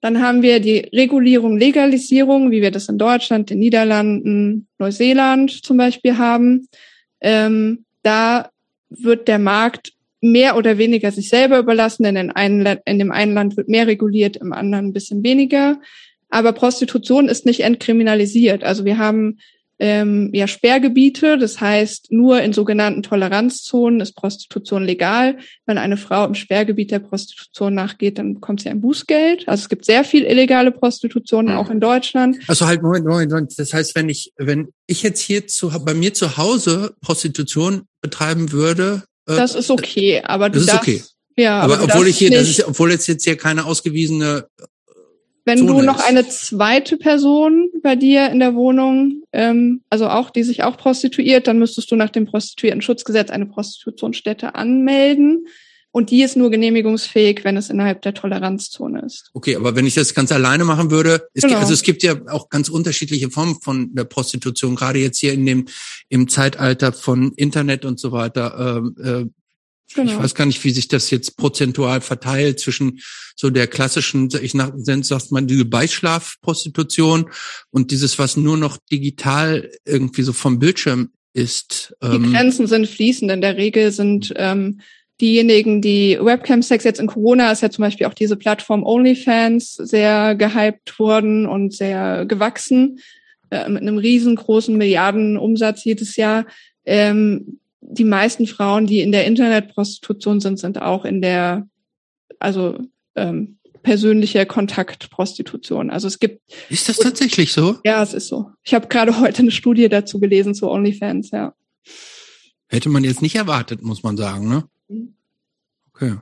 Speaker 2: Dann haben wir die Regulierung, Legalisierung, wie wir das in Deutschland, den Niederlanden, Neuseeland zum Beispiel haben. Ähm, da wird der Markt mehr oder weniger sich selber überlassen, denn in, einem, in dem einen Land wird mehr reguliert, im anderen ein bisschen weniger. Aber Prostitution ist nicht entkriminalisiert. Also wir haben ähm, ja Sperrgebiete. Das heißt, nur in sogenannten Toleranzzonen ist Prostitution legal. Wenn eine Frau im Sperrgebiet der Prostitution nachgeht, dann bekommt sie ein Bußgeld. Also es gibt sehr viel illegale Prostitution, mhm. auch in Deutschland.
Speaker 3: Also halt, Moment, Moment, Moment. Das heißt, wenn ich, wenn ich jetzt hier zu, bei mir zu Hause Prostitution betreiben würde,
Speaker 2: äh, das ist okay, aber
Speaker 3: du das ist
Speaker 2: darfst,
Speaker 3: okay.
Speaker 2: Ja,
Speaker 3: aber, aber obwohl ich hier, das ist, obwohl jetzt jetzt hier keine ausgewiesene
Speaker 2: wenn du noch eine zweite Person bei dir in der Wohnung, ähm, also auch, die sich auch prostituiert, dann müsstest du nach dem Prostituierten-Schutzgesetz eine Prostitutionsstätte anmelden. Und die ist nur genehmigungsfähig, wenn es innerhalb der Toleranzzone ist.
Speaker 3: Okay, aber wenn ich das ganz alleine machen würde, es genau. gibt, also es gibt ja auch ganz unterschiedliche Formen von der Prostitution, gerade jetzt hier in dem im Zeitalter von Internet und so weiter. Äh, äh, Genau. Ich weiß gar nicht, wie sich das jetzt prozentual verteilt zwischen so der klassischen, ich nenne sagt man diese Beischlafprostitution und dieses, was nur noch digital irgendwie so vom Bildschirm ist.
Speaker 2: Die ähm, Grenzen sind fließend. In der Regel sind ähm, diejenigen, die Webcam-Sex jetzt in Corona ist ja zum Beispiel auch diese Plattform OnlyFans sehr gehypt worden und sehr gewachsen äh, mit einem riesengroßen Milliardenumsatz jedes Jahr. Ähm, die meisten Frauen, die in der Internetprostitution sind, sind auch in der, also ähm, persönliche Kontaktprostitution. Also es gibt.
Speaker 3: Ist das tatsächlich so?
Speaker 2: Ja, es ist so. Ich habe gerade heute eine Studie dazu gelesen zu OnlyFans, ja.
Speaker 3: Hätte man jetzt nicht erwartet, muss man sagen, ne? Mhm. Okay.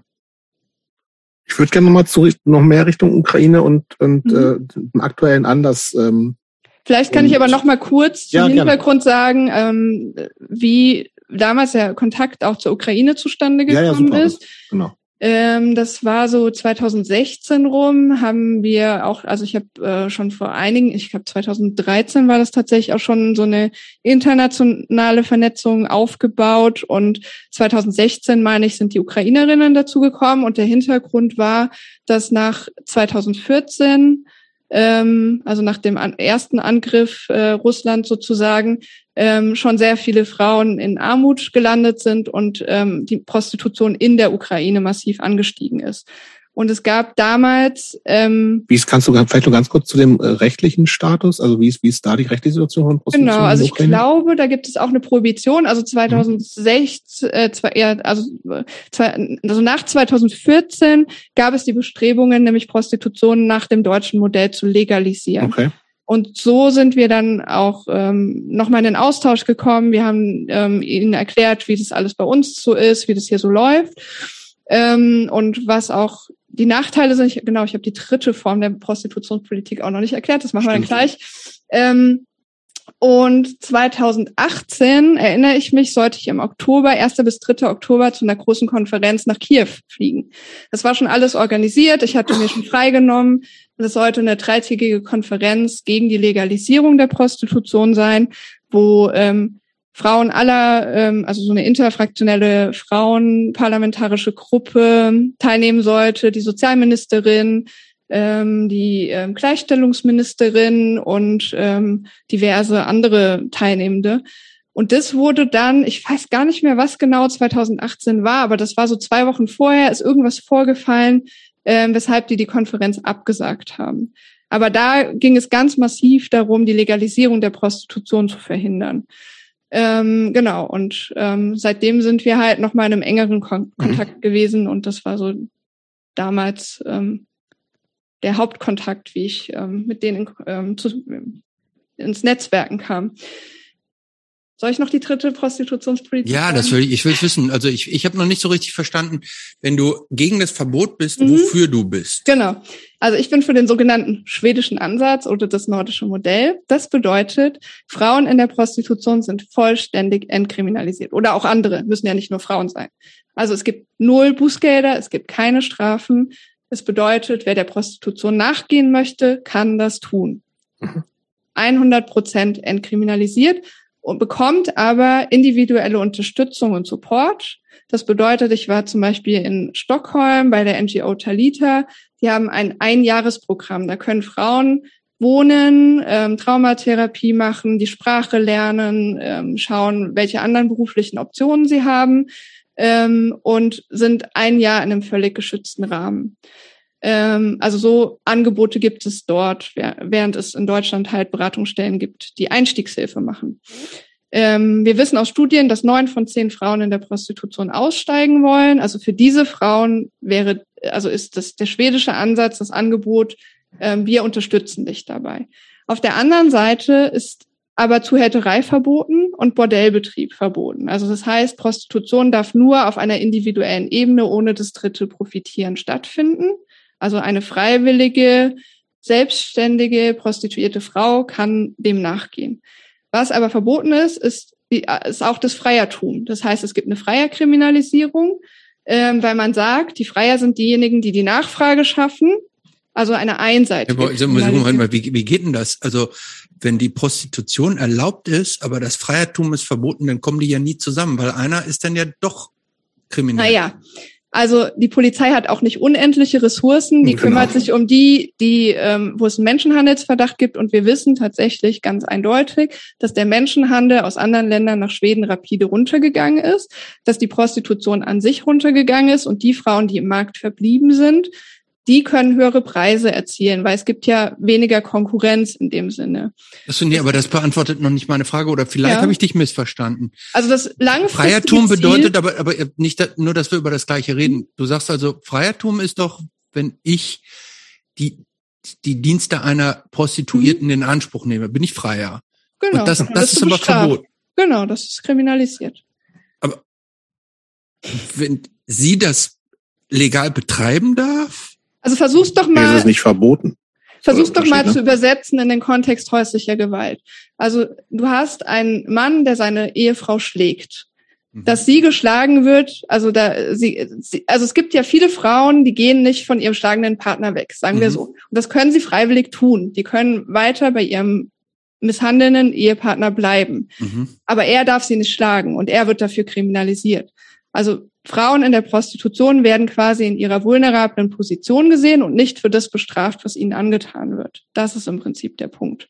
Speaker 1: Ich würde gerne nochmal zu noch mehr Richtung Ukraine und, und mhm. äh, den aktuellen Anlass. Ähm,
Speaker 2: Vielleicht kann ich aber noch mal kurz zum ja, Hintergrund gerne. sagen, ähm, wie damals der Kontakt auch zur Ukraine zustande gekommen ja, ja, ist. Genau. Ähm, das war so 2016 rum, haben wir auch, also ich habe äh, schon vor einigen, ich glaube 2013 war das tatsächlich auch schon so eine internationale Vernetzung aufgebaut und 2016 meine ich sind die Ukrainerinnen dazugekommen und der Hintergrund war, dass nach 2014 ähm, also nach dem an, ersten Angriff äh, Russland sozusagen, ähm, schon sehr viele Frauen in Armut gelandet sind und ähm, die Prostitution in der Ukraine massiv angestiegen ist. Und es gab damals. Ähm,
Speaker 1: wie ist, kannst du vielleicht noch ganz kurz zu dem äh, rechtlichen Status, also wie ist, wie ist da die rechtliche Situation von
Speaker 2: Prostitution? Genau, also ich glaube, da gibt es auch eine Prohibition. Also 2006, mhm. äh, zwei, ja, also, zwei, also nach 2014 gab es die Bestrebungen, nämlich Prostitution nach dem deutschen Modell zu legalisieren. Okay. Und so sind wir dann auch ähm, nochmal in den Austausch gekommen. Wir haben ähm, ihnen erklärt, wie das alles bei uns so ist, wie das hier so läuft. Ähm, und was auch die Nachteile sind, ich, genau, ich habe die dritte Form der Prostitutionspolitik auch noch nicht erklärt, das machen wir dann gleich. Ähm, und 2018, erinnere ich mich, sollte ich im Oktober, 1. bis 3. Oktober zu einer großen Konferenz nach Kiew fliegen. Das war schon alles organisiert, ich hatte mir schon freigenommen. Das sollte eine dreitägige Konferenz gegen die Legalisierung der Prostitution sein, wo ähm, Frauen aller, ähm, also so eine interfraktionelle Frauenparlamentarische Gruppe teilnehmen sollte, die Sozialministerin, ähm, die ähm, Gleichstellungsministerin und ähm, diverse andere Teilnehmende. Und das wurde dann, ich weiß gar nicht mehr, was genau 2018 war, aber das war so zwei Wochen vorher, ist irgendwas vorgefallen, ähm, weshalb die die Konferenz abgesagt haben. Aber da ging es ganz massiv darum, die Legalisierung der Prostitution zu verhindern. Ähm, genau, und ähm, seitdem sind wir halt noch mal in einem engeren Kon mhm. Kontakt gewesen und das war so damals ähm, der Hauptkontakt, wie ich ähm, mit denen ähm, zu, ins Netzwerken kam. Soll ich noch die dritte Prostitutionspolitik?
Speaker 3: Ja,
Speaker 2: sagen?
Speaker 3: das will ich, ich will wissen. Also ich, ich habe noch nicht so richtig verstanden, wenn du gegen das Verbot bist,
Speaker 2: Mhm.
Speaker 3: wofür du bist.
Speaker 2: Genau. Also ich bin für den sogenannten schwedischen Ansatz oder das nordische Modell. Das bedeutet, Frauen in der Prostitution sind vollständig entkriminalisiert. Oder auch andere, müssen ja nicht nur Frauen sein. Also es gibt null Bußgelder, es gibt keine Strafen. Es bedeutet, wer der Prostitution nachgehen möchte, kann das tun. 100 Prozent entkriminalisiert und bekommt aber individuelle Unterstützung und Support. Das bedeutet, ich war zum Beispiel in Stockholm bei der NGO Talita. Die haben ein Einjahresprogramm. Da können Frauen wohnen, ähm, Traumatherapie machen, die Sprache lernen, ähm, schauen, welche anderen beruflichen Optionen sie haben ähm, und sind ein Jahr in einem völlig geschützten Rahmen. Ähm, also so Angebote gibt es dort, während es in Deutschland halt Beratungsstellen gibt, die Einstiegshilfe machen. Ähm, wir wissen aus Studien, dass neun von zehn Frauen in der Prostitution aussteigen wollen. Also für diese Frauen wäre, also ist das der schwedische Ansatz, das Angebot, ähm, wir unterstützen dich dabei. Auf der anderen Seite ist aber Zuhälterei verboten und Bordellbetrieb verboten. Also das heißt, Prostitution darf nur auf einer individuellen Ebene ohne das dritte Profitieren stattfinden. Also eine freiwillige, selbstständige, prostituierte Frau kann dem nachgehen. Was aber verboten ist, ist, die, ist auch das Freiertum. Das heißt, es gibt eine Freierkriminalisierung, ähm, weil man sagt, die Freier sind diejenigen, die die Nachfrage schaffen. Also eine einseitige.
Speaker 3: Ja, Moment mal, wie, wie geht denn das? Also wenn die Prostitution erlaubt ist, aber das Freiertum ist verboten, dann kommen die ja nie zusammen, weil einer ist dann ja doch kriminell.
Speaker 2: Naja, also die Polizei hat auch nicht unendliche Ressourcen. Die
Speaker 1: Genau.
Speaker 2: kümmert sich um die, die, ähm, wo es einen Menschenhandelsverdacht gibt. Und wir wissen tatsächlich ganz eindeutig, dass der Menschenhandel aus anderen Ländern nach Schweden rapide runtergegangen ist, dass die Prostitution an sich runtergegangen ist und die Frauen, die im Markt verblieben sind, die können höhere Preise erzielen, weil es gibt ja weniger Konkurrenz in dem Sinne.
Speaker 3: Das, nee, aber das beantwortet noch nicht meine Frage oder vielleicht
Speaker 2: Ja.
Speaker 3: habe ich dich missverstanden.
Speaker 2: Also das langfristige
Speaker 3: Freiertum
Speaker 2: Ziel,
Speaker 3: bedeutet aber, aber nicht nur, dass wir über das Gleiche reden. Du sagst also, Freiertum ist doch, wenn ich die, die Dienste einer Prostituierten in Anspruch nehme, bin ich freier.
Speaker 2: genau,
Speaker 3: Und das, das
Speaker 2: bist
Speaker 3: ist aber verboten.
Speaker 2: Genau, das ist kriminalisiert.
Speaker 3: Wenn sie das legal betreiben darf,
Speaker 2: Also versuch's doch
Speaker 1: es
Speaker 2: mal,
Speaker 1: ist nicht verboten.
Speaker 2: versuch's doch mal
Speaker 1: ne?
Speaker 2: zu übersetzen in den Kontext häuslicher Gewalt. Also du hast einen Mann, der seine Ehefrau schlägt.
Speaker 3: Mhm.
Speaker 2: Dass sie geschlagen wird, also da sie, sie, also es gibt ja viele Frauen, die gehen nicht von ihrem schlagenden Partner weg, sagen wir
Speaker 3: Mhm.
Speaker 2: so. Und das können sie freiwillig tun. Die können weiter bei ihrem misshandelnden Ehepartner bleiben.
Speaker 3: Mhm.
Speaker 2: Aber er darf sie nicht schlagen und er wird dafür kriminalisiert. Also Frauen in der Prostitution werden quasi in ihrer vulnerablen Position gesehen und nicht für das bestraft, was ihnen angetan wird. Das ist im Prinzip der Punkt.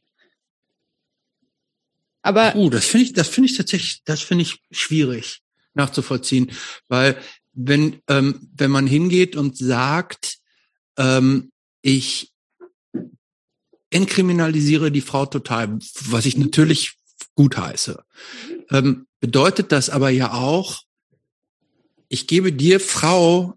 Speaker 2: Aber
Speaker 3: Oh, das finde ich, das finde ich tatsächlich, das finde ich schwierig nachzuvollziehen, weil wenn ähm, wenn man hingeht und sagt, ähm, ich entkriminalisiere die Frau total, was ich natürlich gut heiße, ähm, bedeutet das aber ja auch, ich gebe dir Frau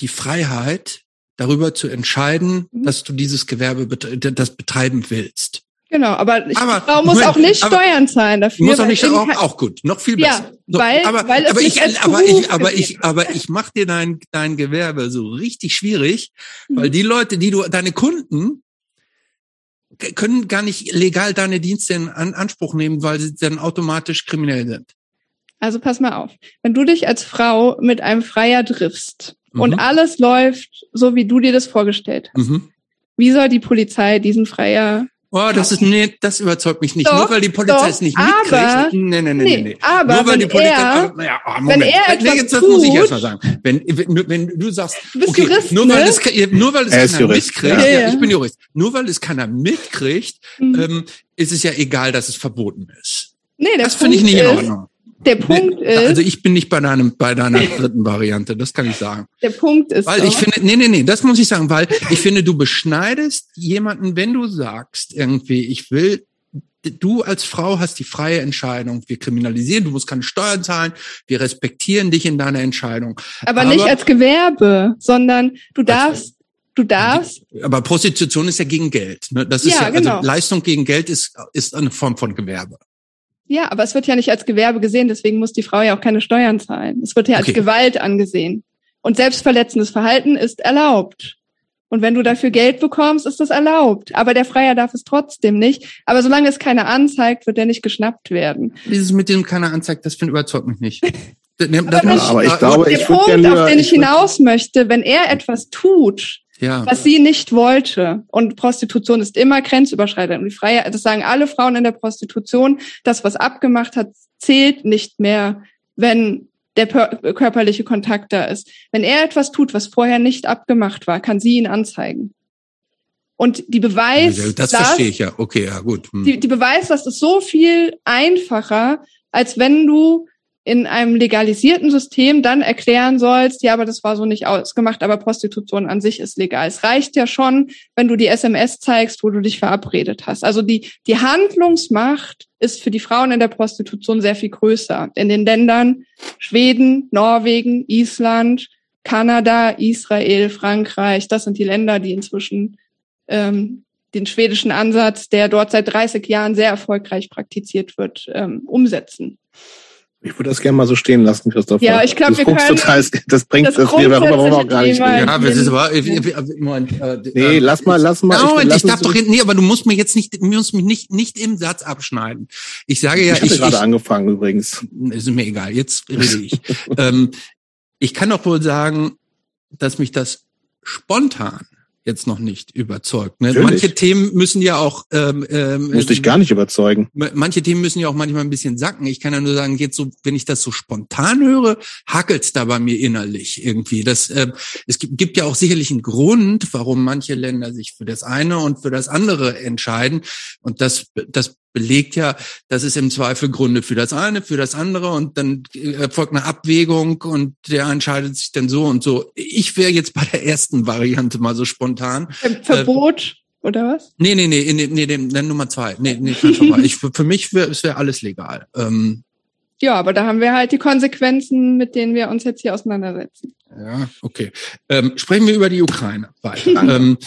Speaker 3: die Freiheit, darüber zu entscheiden,
Speaker 2: Mhm.
Speaker 3: dass du dieses Gewerbe das betreiben willst.
Speaker 2: genau, aber, ich,
Speaker 3: Aber-
Speaker 2: Frau muss
Speaker 3: Moment,
Speaker 2: auch nicht
Speaker 3: aber-
Speaker 2: Steuern zahlen dafür.
Speaker 3: Muss auch nicht auch, auch gut, noch viel
Speaker 2: Ja,
Speaker 3: besser. So,
Speaker 2: weil-
Speaker 3: aber,
Speaker 2: weil es
Speaker 3: aber
Speaker 2: nicht
Speaker 3: ich, aber ich, aber ich, aber ich mach dir dein dein Gewerbe so richtig schwierig,
Speaker 2: Mhm.
Speaker 3: weil die Leute, die du deine Kunden können gar nicht legal deine Dienste in An Anspruch nehmen, weil sie dann automatisch kriminell sind.
Speaker 2: Also pass mal auf. Wenn du dich als Frau mit einem Freier triffst und
Speaker 3: Mhm.
Speaker 2: alles läuft so, wie du dir das vorgestellt hast,
Speaker 3: Mhm.
Speaker 2: wie soll die Polizei diesen Freier
Speaker 3: Oh, das ist nee, das überzeugt mich nicht.
Speaker 2: Doch,
Speaker 3: Nur weil die Polizei
Speaker 2: doch,
Speaker 3: es nicht
Speaker 2: aber-
Speaker 3: mitkriegt. Nee, nee, nee, nee,
Speaker 2: Nee,
Speaker 3: nee.
Speaker 2: aber
Speaker 3: Nur weil
Speaker 2: wenn
Speaker 3: die Polizei
Speaker 2: er-
Speaker 3: Ah, ja, oh,
Speaker 2: wenn
Speaker 3: Moment.
Speaker 2: er
Speaker 3: nee,
Speaker 2: etwas
Speaker 3: jetzt das muss ich
Speaker 2: tut-
Speaker 3: erst mal sagen. Wenn, wenn, wenn du sagst, okay,
Speaker 2: Jurist,
Speaker 3: nur weil
Speaker 2: ne?
Speaker 3: es nur weil es
Speaker 1: Er
Speaker 3: keiner
Speaker 1: Jurist,
Speaker 3: mitkriegt,
Speaker 2: ja.
Speaker 3: ja. Ich bin Jurist. Nur weil es keiner mitkriegt,
Speaker 2: Mhm.
Speaker 3: ähm, ist es ja egal, dass es verboten ist.
Speaker 2: Nee, der
Speaker 3: Das finde ich nicht in Ordnung.
Speaker 2: Der Punkt
Speaker 3: Nee,
Speaker 2: ist,
Speaker 3: Also ich bin nicht bei deinem, bei deiner dritten Variante, das kann ich sagen.
Speaker 2: der Punkt ist
Speaker 3: Weil
Speaker 2: doch,
Speaker 3: ich finde, nee, nee, nee, das muss ich sagen, weil ich finde, du beschneidest jemanden, wenn du sagst irgendwie, ich will, du als Frau hast die freie Entscheidung, wir kriminalisieren, du musst keine Steuern zahlen, wir respektieren dich in deiner Entscheidung.
Speaker 2: aber, nicht
Speaker 3: aber-
Speaker 2: als Gewerbe, sondern du darfst, du darfst,
Speaker 3: Aber Prostitution ist ja gegen Geld. Ne? Das ist
Speaker 2: Ja,
Speaker 3: ja,
Speaker 2: genau.
Speaker 3: also Leistung gegen Geld ist, ist eine Form von Gewerbe.
Speaker 2: Ja, aber es wird ja nicht als Gewerbe gesehen, deswegen muss die Frau ja auch keine Steuern zahlen. Es wird ja als
Speaker 3: Okay.
Speaker 2: Gewalt angesehen. Und selbstverletzendes Verhalten ist erlaubt. Und wenn du dafür Geld bekommst, ist das erlaubt. Aber der Freier darf es trotzdem nicht. Aber solange es keiner anzeigt, wird er nicht geschnappt werden.
Speaker 3: Dieses mit dem keiner anzeigt, das finde überzeugt mich nicht. Das, das
Speaker 2: Aber
Speaker 3: muss-
Speaker 1: aber ich glaube,
Speaker 2: Der
Speaker 1: ich
Speaker 2: Punkt, auf den ich
Speaker 1: ich
Speaker 2: hinaus möchte, wenn er etwas tut,
Speaker 3: ja.
Speaker 2: was sie nicht wollte. Und Prostitution ist immer grenzüberschreitend. Und die Freier, das sagen alle Frauen in der Prostitution, das, was abgemacht hat, zählt nicht mehr, wenn der per- körperliche Kontakt da ist. Wenn er etwas tut, was vorher nicht abgemacht war, kann sie ihn anzeigen. Und die Beweis,
Speaker 3: Also, das
Speaker 2: dass-
Speaker 3: verstehe ich ja. Okay, ja gut. Hm.
Speaker 2: die, die Beweislast ist so viel einfacher, als wenn du in einem legalisierten System dann erklären sollst, ja, aber das war so nicht ausgemacht, aber Prostitution an sich ist legal. Es reicht ja schon, wenn du die SMS zeigst, wo du dich verabredet hast. Also die, die Handlungsmacht ist für die Frauen in der Prostitution sehr viel größer. In den Ländern Schweden, Norwegen, Island, Kanada, Israel, Frankreich, das sind die Länder, die inzwischen ähm, den schwedischen Ansatz, der dort seit 30 Jahren sehr erfolgreich praktiziert wird, ähm, umsetzen.
Speaker 1: Ich würde das gerne mal so stehen lassen, Christoph.
Speaker 2: Ja, ich glaub,
Speaker 1: Das
Speaker 2: wir können
Speaker 1: total, das bringt
Speaker 2: das
Speaker 1: das, wir darüber wollen wir auch gar nicht reden.
Speaker 3: Ja, aber es ist aber, äh, äh, Moment, äh,
Speaker 1: Nee,
Speaker 3: äh,
Speaker 1: lass mal, lass mal.
Speaker 3: Moment,
Speaker 1: lass
Speaker 3: ich darf doch, nee, aber du musst mir jetzt nicht, du musst mich nicht, nicht im Satz abschneiden. Ich sage ja,
Speaker 1: ich
Speaker 3: ich,
Speaker 1: gerade
Speaker 3: ich,
Speaker 1: angefangen übrigens.
Speaker 3: ist mir egal, jetzt rede ich. ähm, ich kann doch wohl sagen, dass mich das spontan jetzt noch nicht überzeugt. Ne?
Speaker 1: Natürlich.
Speaker 3: Manche Themen müssen ja auch, ähm, ähm,
Speaker 1: Musste ich gar nicht überzeugen.
Speaker 3: manche Themen müssen ja auch manchmal ein bisschen sacken. Ich kann ja nur sagen, jetzt so, wenn ich das so spontan höre, hackelt's da bei mir innerlich irgendwie. Das, äh, es gibt, gibt ja auch sicherlich einen Grund, warum manche Länder sich für das eine und für das andere entscheiden. Und das, das belegt ja, dass es im Zweifel Gründe für das eine, für das andere und dann erfolgt eine Abwägung und der entscheidet sich dann so und so. Ich wäre jetzt bei der ersten Variante mal so spontan.
Speaker 2: Ver Verbot oder was?
Speaker 3: Nee, nee, nee, nee, nee, nee, nee Nummer zwei. Nee, nee, ich, für, mich wäre es wär alles legal. Ähm,
Speaker 2: Ja, aber da haben wir halt die Konsequenzen, mit denen wir uns jetzt hier auseinandersetzen.
Speaker 3: ja, okay. Ähm, sprechen wir über die Ukraine weiter. ähm,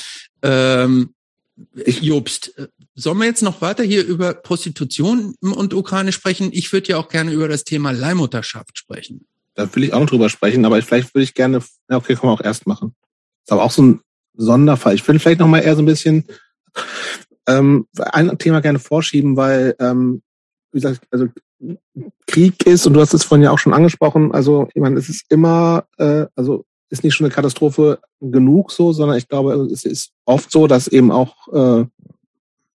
Speaker 3: ähm, Jobst, äh, sollen wir jetzt noch weiter hier über Prostitution und Ukraine sprechen? Ich würde ja auch gerne über das Thema Leihmutterschaft sprechen.
Speaker 1: Da will ich auch noch drüber sprechen, aber vielleicht würde ich gerne, ja, okay, können wir auch erst machen. Ist aber auch so ein Sonderfall. Ich will vielleicht noch mal eher so ein bisschen ähm, ein Thema gerne vorschieben, weil, ähm, wie gesagt, also Krieg ist, und du hast es vorhin ja auch schon angesprochen, also ich meine, es ist immer, äh, also ist nicht schon eine Katastrophe genug so, sondern ich glaube, es ist oft so, dass eben auch äh,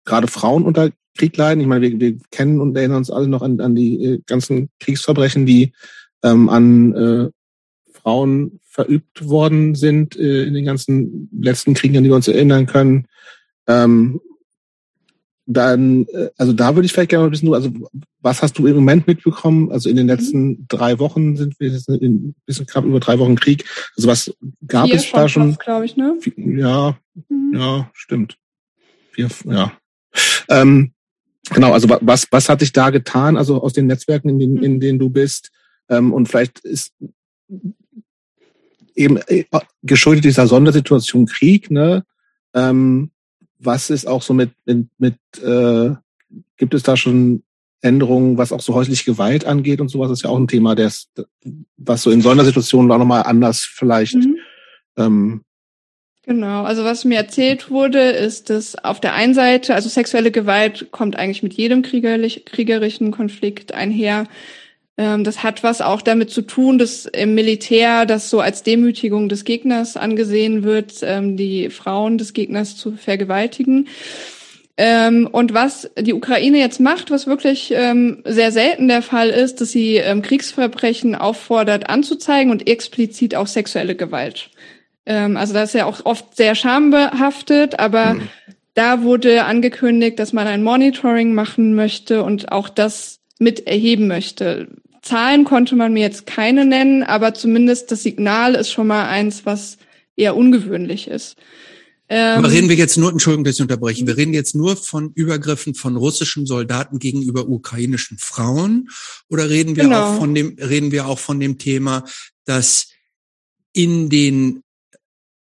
Speaker 1: gerade Frauen unter Krieg leiden. Ich meine, wir, wir kennen und erinnern uns alle noch an, an die äh, ganzen Kriegsverbrechen, die ähm, an äh, Frauen verübt worden sind äh, in den ganzen letzten Kriegen, an die wir uns erinnern können. Ähm, dann, äh, also da würde ich vielleicht gerne mal wissen, du, also was hast du im Moment mitbekommen? Also in den letzten drei Wochen sind wir jetzt in ein bisschen knapp über drei Wochen Krieg. Also was gab
Speaker 2: Hier
Speaker 1: es da schon?
Speaker 2: glaube ich, ne?
Speaker 1: Ja,
Speaker 2: Mhm.
Speaker 1: ja, stimmt. Vier, ja. Ähm, genau, also wa- was, was hat sich da getan, also aus den Netzwerken, in denen, in denen du bist? Ähm, und vielleicht ist eben äh, geschuldet dieser Sondersituation Krieg, ne? Ähm, was ist auch so mit, mit, mit äh, gibt es da schon Änderungen, was auch so häusliche Gewalt angeht und sowas? Das ist ja auch ein Thema, das, was so in Sondersituationen auch nochmal anders vielleicht
Speaker 2: Mhm.
Speaker 1: ähm,
Speaker 2: Genau, also was mir erzählt wurde, ist, dass auf der einen Seite, also sexuelle Gewalt kommt eigentlich mit jedem kriegerlich, kriegerischen Konflikt einher. Ähm, das hat was auch damit zu tun, dass im Militär das so als Demütigung des Gegners angesehen wird, ähm, die Frauen des Gegners zu vergewaltigen. Ähm, und was die Ukraine jetzt macht, was wirklich ähm, sehr selten der Fall ist, dass sie ähm, Kriegsverbrechen auffordert anzuzeigen und explizit auch sexuelle Gewalt. Ähm, also das ist ja auch oft sehr schambehaftet, aber
Speaker 1: Mhm.
Speaker 2: da wurde angekündigt, dass man ein Monitoring machen möchte und auch das mit erheben möchte. Zahlen konnte man mir jetzt keine nennen, aber zumindest das Signal ist schon mal eins, was eher ungewöhnlich ist. Ähm,
Speaker 3: Aber reden wir jetzt nur, Entschuldigung, dass ich unterbreche, wir reden jetzt nur von Übergriffen von russischen Soldaten gegenüber ukrainischen Frauen oder reden wir
Speaker 2: Genau.
Speaker 3: auch von dem, reden wir auch von dem Thema, dass in den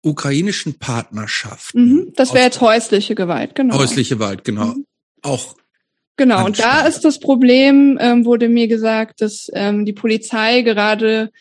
Speaker 3: ukrainischen Partnerschaften
Speaker 2: mhm, das wäre jetzt häusliche Gewalt, genau.
Speaker 3: häusliche Gewalt, genau,
Speaker 2: Mhm.
Speaker 3: auch
Speaker 2: Genau, und da ist das Problem, ähm, wurde mir gesagt, dass ähm, die Polizei gerade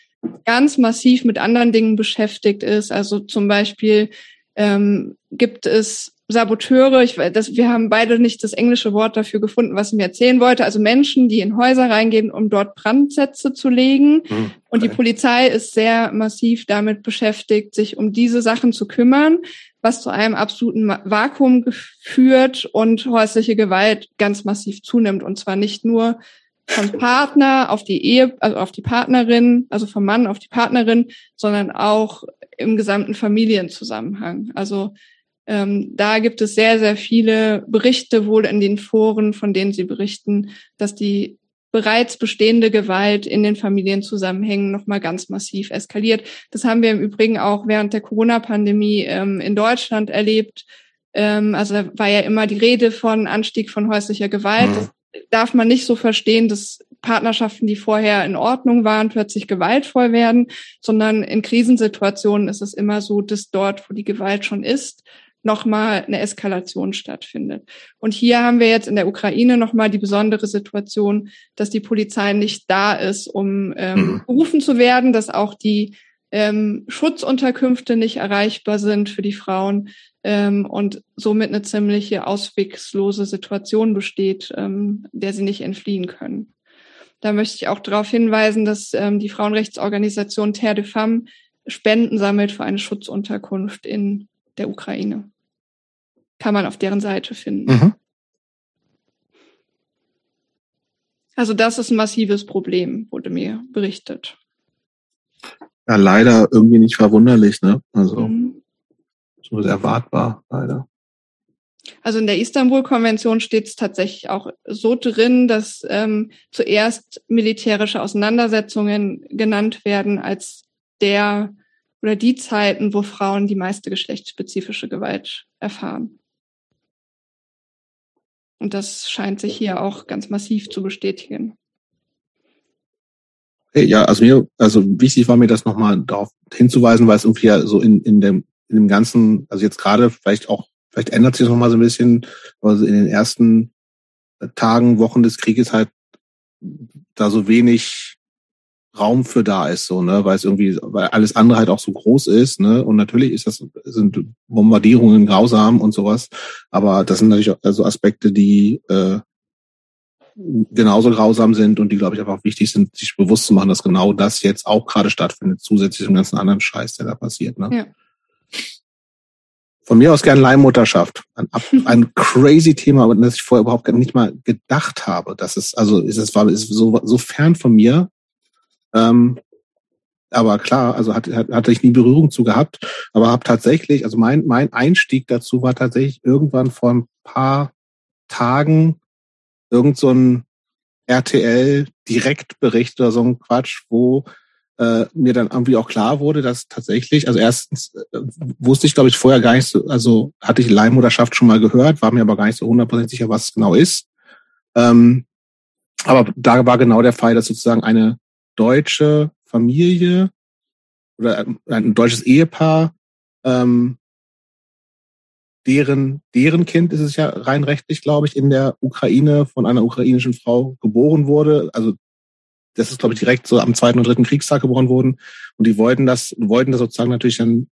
Speaker 2: ganz massiv mit anderen Dingen beschäftigt ist. Also zum Beispiel ähm, gibt es Saboteure, ich, das, wir haben beide nicht das englische Wort dafür gefunden, was ich mir erzählen wollte. Also Menschen, die in Häuser reingehen, um dort Brandsätze zu legen. Okay. Und die Polizei ist sehr massiv damit beschäftigt, sich um diese Sachen zu kümmern, was zu einem absoluten Vakuum führt und häusliche Gewalt ganz massiv zunimmt. Und zwar nicht nur vom Partner auf die Ehe, also auf die Partnerin, also vom Mann auf die Partnerin, sondern auch im gesamten Familienzusammenhang. Also ähm, da gibt es sehr, sehr viele Berichte wohl in den Foren, von denen sie berichten, dass die bereits bestehende Gewalt in den Familienzusammenhängen nochmal ganz massiv eskaliert. Das haben wir im Übrigen auch während der Corona-Pandemie ähm, in Deutschland erlebt. Ähm, also da war ja immer die Rede von Anstieg von häuslicher Gewalt. Das darf man nicht so verstehen, dass Partnerschaften, die vorher in Ordnung waren, plötzlich gewaltvoll werden, sondern in Krisensituationen ist es immer so, dass dort, wo die Gewalt schon ist, nochmal eine Eskalation stattfindet. Und hier haben wir jetzt in der Ukraine nochmal die besondere Situation, dass die Polizei nicht da ist, um ähm, mhm. berufen zu werden, dass auch die ähm, Schutzunterkünfte nicht erreichbar sind für die Frauen ähm, und somit eine ziemliche auswegslose Situation besteht, ähm, der sie nicht entfliehen können. Da möchte ich auch darauf hinweisen, dass ähm, die Frauenrechtsorganisation Terre de Femme Spenden sammelt für eine Schutzunterkunft in der Ukraine. Kann man auf deren Seite finden. Mhm. Also das ist ein massives Problem, wurde mir berichtet.
Speaker 1: Ja, leider irgendwie nicht verwunderlich, ne? Also mhm. so erwartbar, leider.
Speaker 2: Also in der Istanbul-Konvention steht es tatsächlich auch so drin, dass ähm, zuerst militärische Auseinandersetzungen genannt werden als der oder die Zeiten, wo Frauen die meiste geschlechtsspezifische Gewalt erfahren. Und das scheint sich hier auch ganz massiv zu bestätigen.
Speaker 1: Ja, also mir, also wichtig war mir das nochmal darauf hinzuweisen, weil es irgendwie ja so in, in dem, in dem ganzen, also jetzt gerade vielleicht auch, vielleicht ändert sich das nochmal so ein bisschen, also in den ersten Tagen, Wochen des Krieges halt da so wenig Raum für da ist, so, ne, weil es irgendwie, weil alles andere halt auch so groß ist, ne, und natürlich ist das, sind Bombardierungen grausam und sowas, aber das sind natürlich auch also Aspekte, die äh, genauso grausam sind und die, glaube ich, einfach wichtig sind, sich bewusst zu machen, dass genau das jetzt auch gerade stattfindet, zusätzlich zum ganzen anderen Scheiß, der da passiert, ne. Ja. Von mir aus gern Leihmutterschaft. Ein, ein crazy Thema, aber das ich vorher überhaupt nicht mal gedacht habe. Das ist, also, ist es war, ist so, so fern von mir, ähm, aber klar, also hat, hat, hatte ich nie Berührung zu gehabt, aber habe tatsächlich, also mein, mein Einstieg dazu war tatsächlich irgendwann vor ein paar Tagen irgend so ein RTL-Direktbericht oder so ein Quatsch, wo äh, mir dann irgendwie auch klar wurde, dass tatsächlich, also erstens äh, wusste ich, glaube ich, vorher gar nicht so, also hatte ich Leihmutterschaft schon mal gehört, war mir aber gar nicht so hundertprozentig sicher, was es genau ist. Ähm, aber da war genau der Fall, dass sozusagen eine deutsche Familie oder ein deutsches Ehepaar, ähm, deren, deren Kind ist es ja rein rechtlich, glaube ich, in der Ukraine von einer ukrainischen Frau geboren wurde. Also das ist, glaube ich, direkt so am zweiten und dritten Kriegstag geboren worden. Und die wollten das, wollten das sozusagen natürlich dann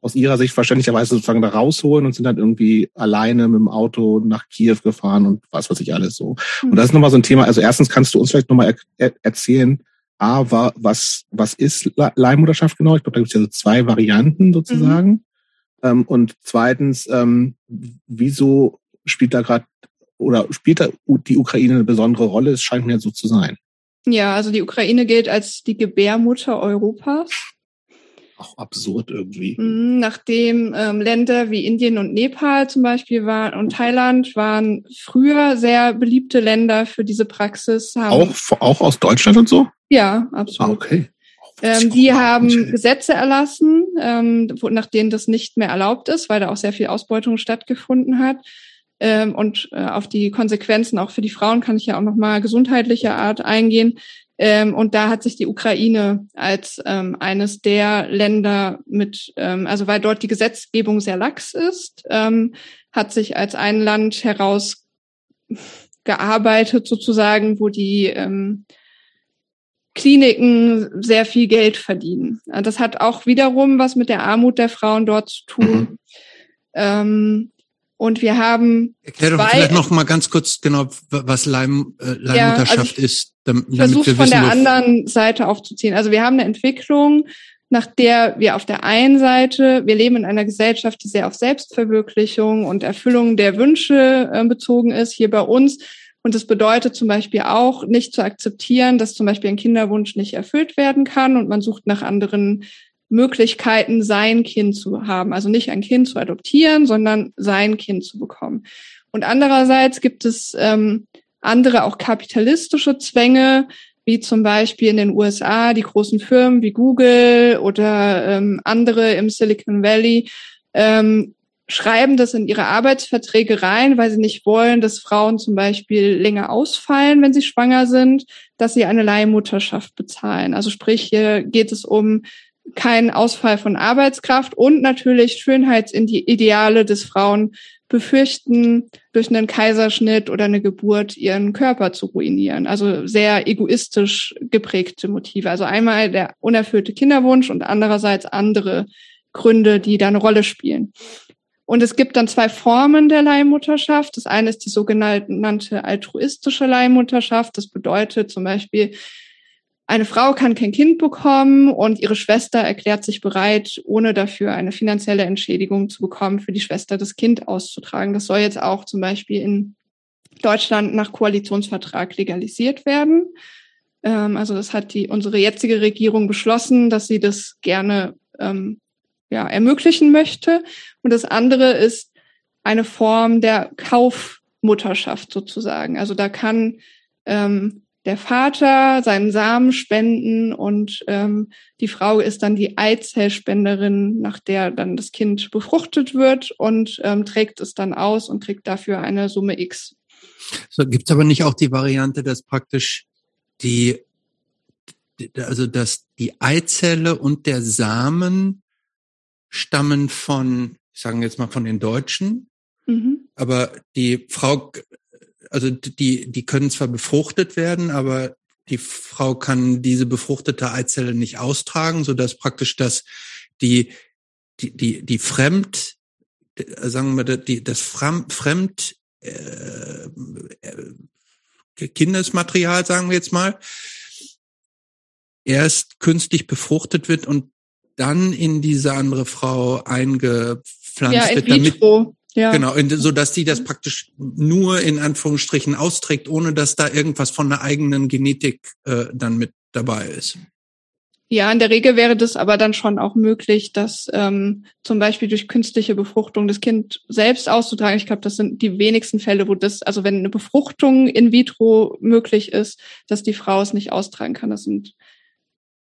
Speaker 1: aus ihrer Sicht verständlicherweise sozusagen da rausholen und sind dann irgendwie alleine mit dem Auto nach Kiew gefahren und was weiß ich alles so. Und das ist nochmal so ein Thema. Also erstens kannst du uns vielleicht nochmal er erzählen, A, war, was, was ist Leihmutterschaft genau? Ich glaube, da gibt es ja so zwei Varianten sozusagen. Mhm. Ähm, und zweitens, ähm, wieso spielt da gerade oder spielt da die Ukraine eine besondere Rolle? Es scheint mir so zu sein.
Speaker 2: Ja, also die Ukraine gilt als die Gebärmutter Europas.
Speaker 1: Auch absurd irgendwie.
Speaker 2: Mhm, nachdem ähm, Länder wie Indien und Nepal zum Beispiel waren und Thailand waren früher sehr beliebte Länder für diese Praxis.
Speaker 1: Haben auch, auch aus Deutschland und so?
Speaker 2: Ja, absolut.
Speaker 1: Ah, okay.
Speaker 2: Ähm, die haben Gesetze erlassen, ähm, nach denen das nicht mehr erlaubt ist, weil da auch sehr viel Ausbeutung stattgefunden hat. Ähm, und äh, auf die Konsequenzen auch für die Frauen kann ich ja auch nochmal gesundheitlicher Art eingehen. Ähm, und da hat sich die Ukraine als ähm, eines der Länder mit, ähm, also weil dort die Gesetzgebung sehr lax ist, ähm, hat sich als ein Land heraus gearbeitet sozusagen, wo die ähm, Kliniken sehr viel Geld verdienen. Das hat auch wiederum was mit der Armut der Frauen dort zu tun. Mhm. Und wir haben.
Speaker 3: Erklär doch vielleicht noch mal ganz kurz genau, was Leim, äh, Leihmutterschaft
Speaker 2: ja,
Speaker 3: also ist.
Speaker 2: Damit, damit wir von der anderen Seite aufzuziehen. Also wir haben eine Entwicklung, nach der wir auf der einen Seite, wir leben in einer Gesellschaft, die sehr auf Selbstverwirklichung und Erfüllung der Wünsche äh, bezogen ist. Hier bei uns und das bedeutet zum Beispiel auch, nicht zu akzeptieren, dass zum Beispiel ein Kinderwunsch nicht erfüllt werden kann und man sucht nach anderen Möglichkeiten, sein Kind zu haben. Also nicht ein Kind zu adoptieren, sondern sein Kind zu bekommen. Und andererseits gibt es ähm, andere auch kapitalistische Zwänge, wie zum Beispiel in den USA die großen Firmen wie Google oder ähm, andere im Silicon Valley ähm, schreiben das in ihre Arbeitsverträge rein, weil sie nicht wollen, dass Frauen zum Beispiel länger ausfallen, wenn sie schwanger sind, dass sie eine Leihmutterschaft bezahlen. Also sprich, hier geht es um keinen Ausfall von Arbeitskraft und natürlich Schönheitsideale des Frauen befürchten, durch einen Kaiserschnitt oder eine Geburt ihren Körper zu ruinieren. Also sehr egoistisch geprägte Motive. Also einmal der unerfüllte Kinderwunsch und andererseits andere Gründe, die da eine Rolle spielen. Und es gibt dann zwei Formen der Leihmutterschaft. Das eine ist die sogenannte altruistische Leihmutterschaft. Das bedeutet zum Beispiel, eine Frau kann kein Kind bekommen und ihre Schwester erklärt sich bereit, ohne dafür eine finanzielle Entschädigung zu bekommen, für die Schwester das Kind auszutragen. Das soll jetzt auch zum Beispiel in Deutschland nach Koalitionsvertrag legalisiert werden. Ähm, also das hat die unsere jetzige Regierung beschlossen, dass sie das gerne ähm, ja, ermöglichen möchte. Und das andere ist eine Form der Kaufmutterschaft sozusagen. Also da kann ähm, der Vater seinen Samen spenden und ähm, die Frau ist dann die Eizellspenderin, nach der dann das Kind befruchtet wird und ähm, trägt es dann aus und kriegt dafür eine Summe X.
Speaker 3: So gibt es aber nicht auch die Variante, dass praktisch die, also dass die Eizelle und der Samen stammen von, ich sage jetzt mal von den Deutschen, mhm. aber die Frau, also die, die können zwar befruchtet werden, aber die Frau kann diese befruchtete Eizelle nicht austragen, so dass praktisch das die die die die Fremd sagen wir die das Fremd äh, äh, Kindesmaterial sagen wir jetzt mal erst künstlich befruchtet wird und dann in diese andere Frau eingepflanzt ja, wird, damit ja. genau, so dass die das praktisch nur in Anführungsstrichen austrägt, ohne dass da irgendwas von der eigenen Genetik äh, dann mit dabei ist.
Speaker 2: Ja, in der Regel wäre das aber dann schon auch möglich, dass ähm, zum Beispiel durch künstliche Befruchtung das Kind selbst auszutragen. Ich glaube, das sind die wenigsten Fälle, wo das, also wenn eine Befruchtung in vitro möglich ist, dass die Frau es nicht austragen kann. Das sind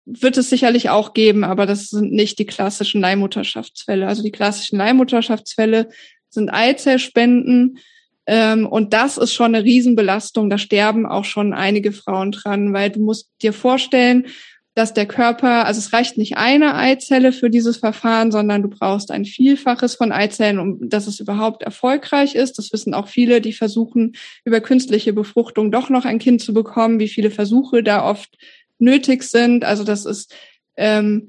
Speaker 2: wird es sicherlich auch geben, aber das sind nicht die klassischen Leihmutterschaftsfälle. Also die klassischen Leihmutterschaftsfälle sind Eizellspenden. Ähm, und das ist schon eine Riesenbelastung. Da sterben auch schon einige Frauen dran, weil du musst dir vorstellen, dass der Körper, also es reicht nicht eine Eizelle für dieses Verfahren, sondern du brauchst ein Vielfaches von Eizellen, um dass es überhaupt erfolgreich ist. Das wissen auch viele, die versuchen, über künstliche Befruchtung doch noch ein Kind zu bekommen, wie viele Versuche da oft nötig sind. Also das ist ähm,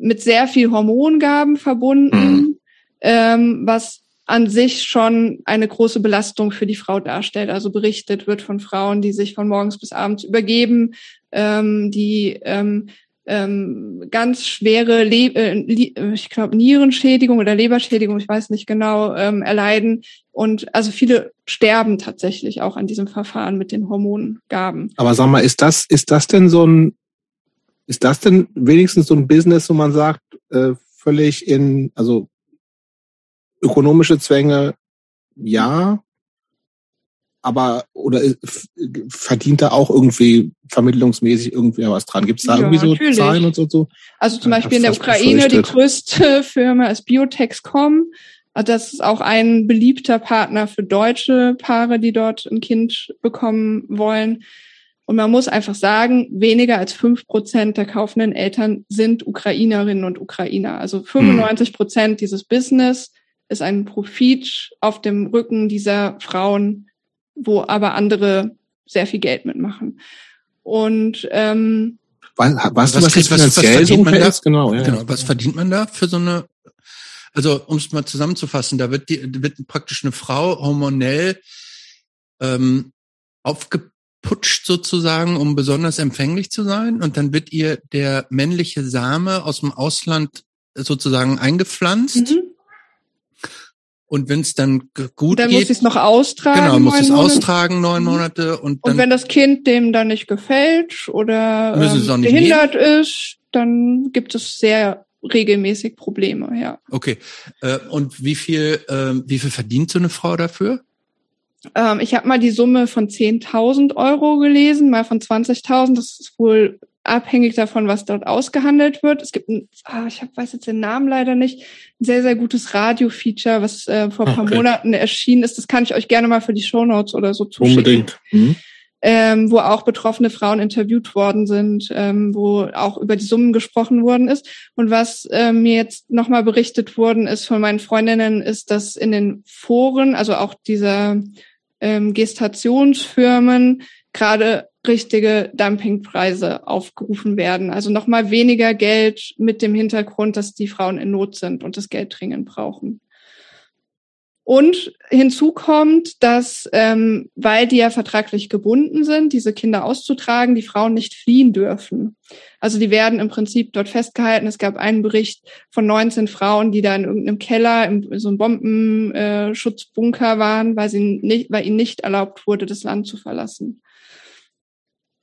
Speaker 2: mit sehr viel Hormongaben verbunden, mhm. ähm, was an sich schon eine große Belastung für die Frau darstellt. Also berichtet wird von Frauen, die sich von morgens bis abends übergeben, ähm, die ähm, ähm, ganz schwere, Le äh, ich glaube, Nierenschädigung oder Leberschädigung, ich weiß nicht genau, ähm, erleiden. Und also viele sterben tatsächlich auch an diesem Verfahren mit den Hormongaben.
Speaker 1: Aber sag mal, ist das, ist das denn so ein, ist das denn wenigstens so ein Business, wo man sagt, äh, völlig in, also ökonomische Zwänge, ja, aber oder verdient da auch irgendwie vermittlungsmäßig irgendwer was dran? Gibt es da ja, irgendwie so natürlich. Zahlen und so, so?
Speaker 2: Also zum Beispiel in der Ukraine die größte Firma ist Biotexcom. Also das ist auch ein beliebter Partner für deutsche Paare, die dort ein Kind bekommen wollen. Und man muss einfach sagen, weniger als fünf Prozent der kaufenden Eltern sind Ukrainerinnen und Ukrainer. Also 95 Prozent hm. dieses Business ist ein Profit auf dem Rücken dieser Frauen wo aber andere sehr viel Geld mitmachen. Und ähm,
Speaker 1: was, was,
Speaker 3: Was
Speaker 1: was
Speaker 3: was- verdient man da?
Speaker 1: Genau, ja.
Speaker 3: Genau. Was verdient man da für so eine? Also um es mal zusammenzufassen, da wird die wird praktisch eine Frau hormonell ähm, aufgeputscht sozusagen, um besonders empfänglich zu sein, und dann wird ihr der männliche Same aus dem Ausland sozusagen eingepflanzt.
Speaker 2: mhm.
Speaker 3: Und wenn es dann gut
Speaker 2: dann muss
Speaker 3: geht,
Speaker 2: sie es noch austragen.
Speaker 3: genau, muss
Speaker 2: neun
Speaker 3: es
Speaker 2: Monate.
Speaker 3: austragen neun. Monate und dann
Speaker 2: Und wenn das Kind dem dann nicht gefällt oder ähm, behindert ist, dann gibt es sehr regelmäßig Probleme, ja.
Speaker 3: okay. Äh, und wie viel ähm, wie viel verdient so eine Frau dafür?
Speaker 2: Ähm, ich habe mal die Summe von 10.000 Euro gelesen, mal von 20.000. Das ist wohl abhängig davon, was dort ausgehandelt wird. Es gibt ein, ah, ich hab, weiß jetzt den Namen leider nicht, ein sehr, sehr gutes Radio-Feature, was äh, vor ein paar
Speaker 1: Okay.
Speaker 2: Monaten erschienen ist. Das kann ich euch gerne mal für die Shownotes oder so zuschicken.
Speaker 1: Unbedingt. Mhm.
Speaker 2: ähm, wo auch betroffene Frauen interviewt worden sind, ähm, wo auch über die Summen gesprochen worden ist. Und was ähm, mir jetzt nochmal berichtet worden ist von meinen Freundinnen, ist, dass in den Foren, also auch dieser ähm, Gestationsfirmen, gerade richtige Dumpingpreise aufgerufen werden. Also nochmal weniger Geld mit dem Hintergrund, dass die Frauen in Not sind und das Geld dringend brauchen. Und hinzu kommt, dass, ähm, weil die ja vertraglich gebunden sind, diese Kinder auszutragen, die Frauen nicht fliehen dürfen. Also die werden im Prinzip dort festgehalten. Es gab einen Bericht von 19 Frauen, die da in irgendeinem Keller, in so einem Bombenschutzbunker äh, waren, weil, sie nicht, weil ihnen nicht erlaubt wurde, das Land zu verlassen.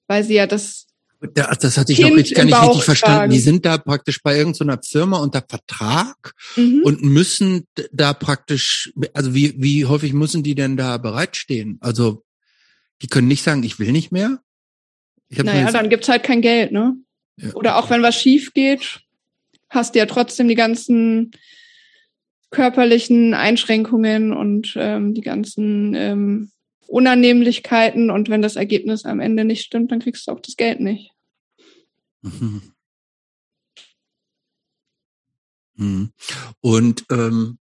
Speaker 2: Weil sie ja das
Speaker 3: das hatte ich
Speaker 2: Kind
Speaker 3: noch jetzt gar nicht richtig verstanden.
Speaker 2: tragen.
Speaker 3: Die sind da praktisch bei irgendeiner Firma unter Vertrag
Speaker 2: mhm.
Speaker 3: und müssen da praktisch, also wie, wie häufig müssen die denn da bereitstehen? Also die können nicht sagen, ich will nicht mehr. Ich
Speaker 2: Naja,
Speaker 3: jetzt-
Speaker 2: dann gibt's halt kein Geld, ne?
Speaker 3: Ja.
Speaker 2: Oder auch wenn was schief geht, hast du ja trotzdem die ganzen körperlichen Einschränkungen und ähm, die ganzen ähm, Unannehmlichkeiten. Und wenn das Ergebnis am Ende nicht stimmt, dann kriegst du auch das Geld nicht.
Speaker 3: Mhm. Mhm. Und ähm,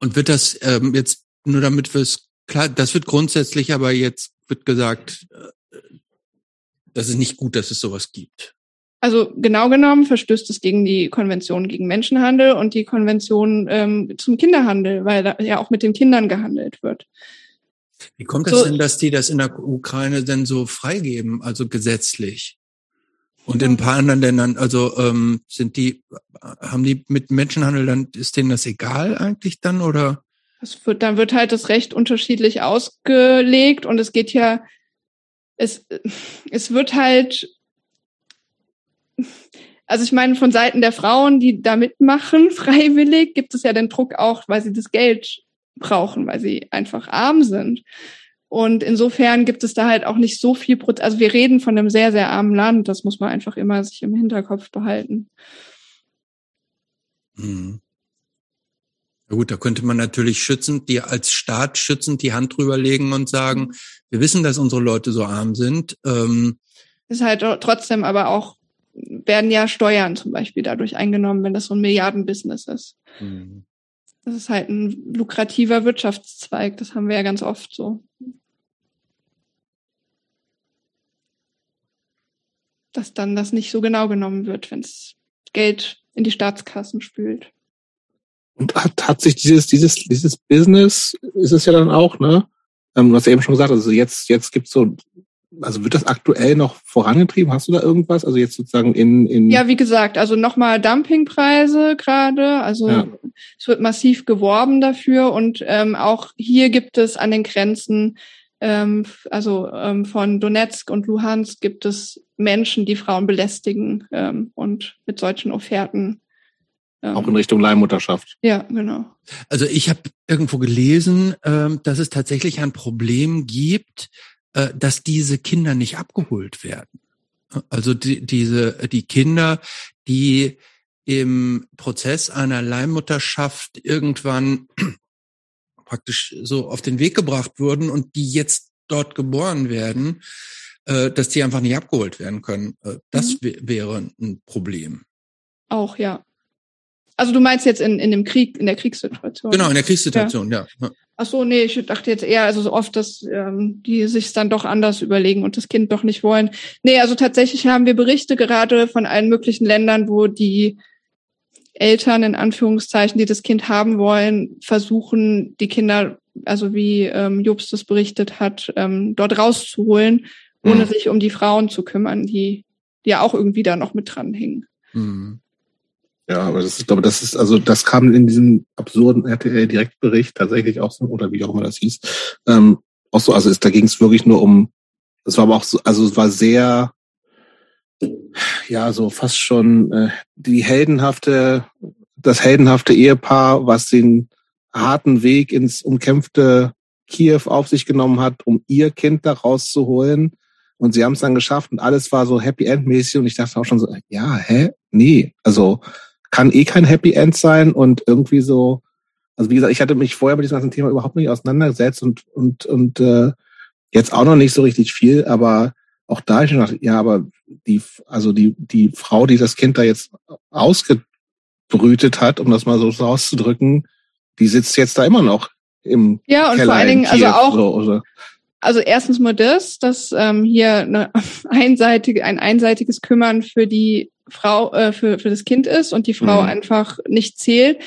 Speaker 3: und wird das ähm, jetzt nur damit wir es klar, das wird grundsätzlich, aber jetzt wird gesagt, äh, das ist nicht gut, dass es sowas gibt.
Speaker 2: Also genau genommen verstößt es gegen die Konvention gegen Menschenhandel und die Konvention ähm, zum Kinderhandel, weil da ja auch mit den Kindern gehandelt wird.
Speaker 3: Wie kommt das
Speaker 2: So-
Speaker 3: denn, dass die das in der Ukraine denn so freigeben, also gesetzlich? Und in ein paar anderen Ländern, also ähm, sind die, haben die mit Menschenhandel dann, ist denen das egal eigentlich dann oder?
Speaker 2: Es wird, dann wird halt das Recht unterschiedlich ausgelegt und es geht ja, es, es wird halt, also ich meine, von Seiten der Frauen, die da mitmachen, freiwillig, gibt es ja den Druck auch, weil sie das Geld brauchen, weil sie einfach arm sind. Und insofern gibt es da halt auch nicht so viel, Proz also wir reden von einem sehr, sehr armen Land, das muss man einfach immer sich im Hinterkopf behalten.
Speaker 3: Hm. Ja gut, da könnte man natürlich schützend, die als Staat schützend die Hand drüber legen und sagen, wir wissen, dass unsere Leute so arm sind. Ähm,
Speaker 2: ist halt trotzdem aber auch, werden ja Steuern zum Beispiel dadurch eingenommen, wenn das so ein Milliardenbusiness ist. Das ist halt ein lukrativer Wirtschaftszweig, das haben wir ja ganz oft so. Dass dann das nicht so genau genommen wird, wenn es Geld in die Staatskassen spült.
Speaker 1: Und hat, hat sich dieses, dieses, dieses Business, ist es ja dann auch, ne? Ähm, du hast ja eben schon gesagt, also jetzt, jetzt gibt's so, also wird das aktuell noch vorangetrieben? Hast du da irgendwas? Also jetzt sozusagen in, in
Speaker 2: Ja, wie gesagt, also nochmal Dumpingpreise gerade. Also
Speaker 1: Ja.
Speaker 2: es wird massiv geworben dafür und ähm, auch hier gibt es an den Grenzen, ähm, also ähm, von Donetsk und Luhansk gibt es Menschen, die Frauen belästigen ähm, und mit solchen Offerten. Ähm,
Speaker 1: auch in Richtung Leihmutterschaft.
Speaker 2: ja, genau.
Speaker 3: Also ich habe irgendwo gelesen, ähm, dass es tatsächlich ein Problem gibt, äh, dass diese Kinder nicht abgeholt werden. Also die, diese die Kinder, die im Prozess einer Leihmutterschaft irgendwann praktisch so auf den Weg gebracht wurden und die jetzt dort geboren werden, äh, dass die einfach nicht abgeholt werden können. Äh, das
Speaker 2: Mhm.
Speaker 3: wär- wäre ein Problem.
Speaker 2: Auch, ja. Also du meinst jetzt in, in dem Krieg, in der Kriegssituation?
Speaker 3: Genau, in der Kriegssituation, ja. ja.
Speaker 2: Ach so, nee, ich dachte jetzt eher, also so oft, dass ähm, die sich dann doch anders überlegen und das Kind doch nicht wollen. Nee, also tatsächlich haben wir Berichte gerade von allen möglichen Ländern, wo die Eltern in Anführungszeichen, die das Kind haben wollen, versuchen, die Kinder, also wie ähm, Jobst das berichtet hat, ähm, dort rauszuholen, ohne mhm. sich um die Frauen zu kümmern, die, die ja auch irgendwie da noch mit dranhängen. Mhm.
Speaker 1: Ja, aber das ist, glaube, das ist, also das kam in diesem absurden RTL-Direktbericht tatsächlich auch so, oder wie auch immer das hieß, ähm, auch so, also ist, da ging es wirklich nur um, es war aber auch so, also es war sehr, ja, so fast schon äh, die heldenhafte, das heldenhafte Ehepaar, was den harten Weg ins umkämpfte Kiew auf sich genommen hat, um ihr Kind da rauszuholen. Und sie haben es dann geschafft und alles war so Happy End mäßig und ich dachte auch schon so, ja, hä? Nee, also kann eh kein Happy End sein und irgendwie so, also wie gesagt, ich hatte mich vorher mit diesem ganzen Thema überhaupt nicht auseinandergesetzt und und und äh, jetzt auch noch nicht so richtig viel, aber auch da ich gedacht, ja, aber die, also die die Frau, die das Kind da jetzt ausgebrütet hat, um das mal so auszudrücken, die sitzt jetzt da immer noch im
Speaker 2: ja und Keller vor allen Dingen also auch so, also erstens mal das, dass ähm, hier eine einseitige, ein einseitiges Kümmern für die Frau, äh, für, für das Kind ist und die Frau mhm. einfach nicht zählt.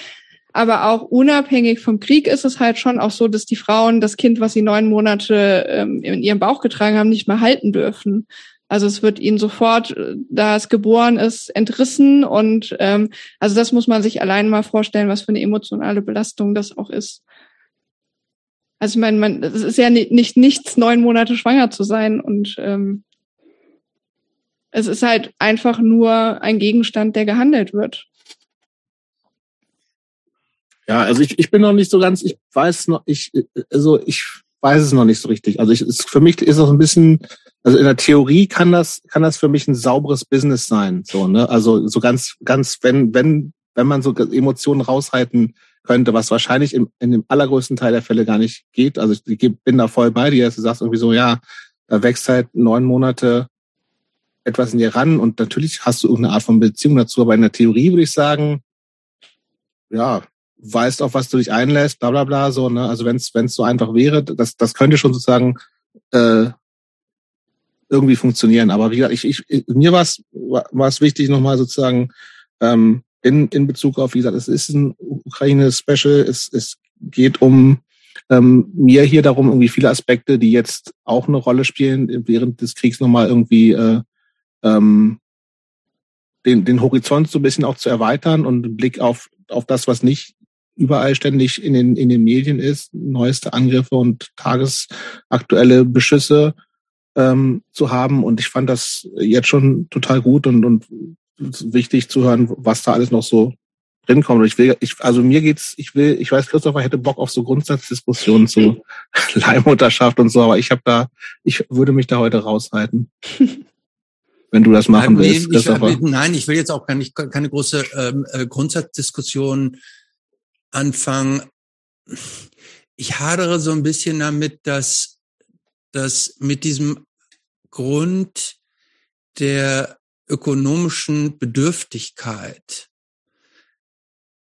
Speaker 2: Aber auch unabhängig vom Krieg ist es halt schon auch so, dass die Frauen das Kind, was sie neun Monate ähm, in ihrem Bauch getragen haben, nicht mehr halten dürfen. Also es wird ihnen sofort, äh, da es geboren ist, entrissen. Und ähm, also das muss man sich allein mal vorstellen, was für eine emotionale Belastung das auch ist. Also ich meine, man, es ist ja nicht, nicht nichts, neun Monate schwanger zu sein und ähm, es ist halt einfach nur ein Gegenstand, der gehandelt wird.
Speaker 1: Ja, also ich, ich bin noch nicht so ganz, ich weiß noch, ich, also ich weiß es noch nicht so richtig. Also ich, es, für mich ist das ein bisschen, also in der Theorie kann das, kann das für mich ein sauberes Business sein. So, ne? Also so ganz, ganz, wenn, wenn, wenn man so Emotionen raushalten könnte, was wahrscheinlich in, in dem allergrößten Teil der Fälle gar nicht geht. Also ich bin da voll bei dir, du sagst irgendwie so, ja, da wächst halt neun Monate etwas in dir ran und natürlich hast du irgendeine Art von Beziehung dazu, aber in der Theorie würde ich sagen, ja, weißt auf was du dich einlässt, bla bla bla, so, ne? Also wenn es so einfach wäre, das, das könnte schon sozusagen äh, irgendwie funktionieren. Aber wie gesagt, ich, ich, mir war es wichtig, nochmal sozusagen ähm, in, in Bezug auf, wie gesagt, es ist ein Ukraine-Special, es, es geht um ähm, mir hier darum, irgendwie viele Aspekte, die jetzt auch eine Rolle spielen, während des Kriegs nochmal irgendwie äh, ähm, den, den Horizont so ein bisschen auch zu erweitern und einen Blick auf, auf das, was nicht überall ständig in den, in den Medien ist, neueste Angriffe und tagesaktuelle Beschüsse ähm, zu haben. Und ich fand das jetzt schon total gut und, und wichtig zu hören, was da alles noch so drin kommt. Und ich will, ich, also mir geht's, ich will, ich weiß, Christopher hätte Bock auf so Grundsatzdiskussionen zu Leihmutterschaft und so, aber ich habe da, ich würde mich da heute raushalten. wenn du das machen nein, willst.
Speaker 3: Ich, ich, nein, ich will jetzt auch nicht, keine große ähm, äh, Grundsatzdiskussion anfangen. Ich hadere so ein bisschen damit, dass, dass mit diesem Grund der ökonomischen Bedürftigkeit,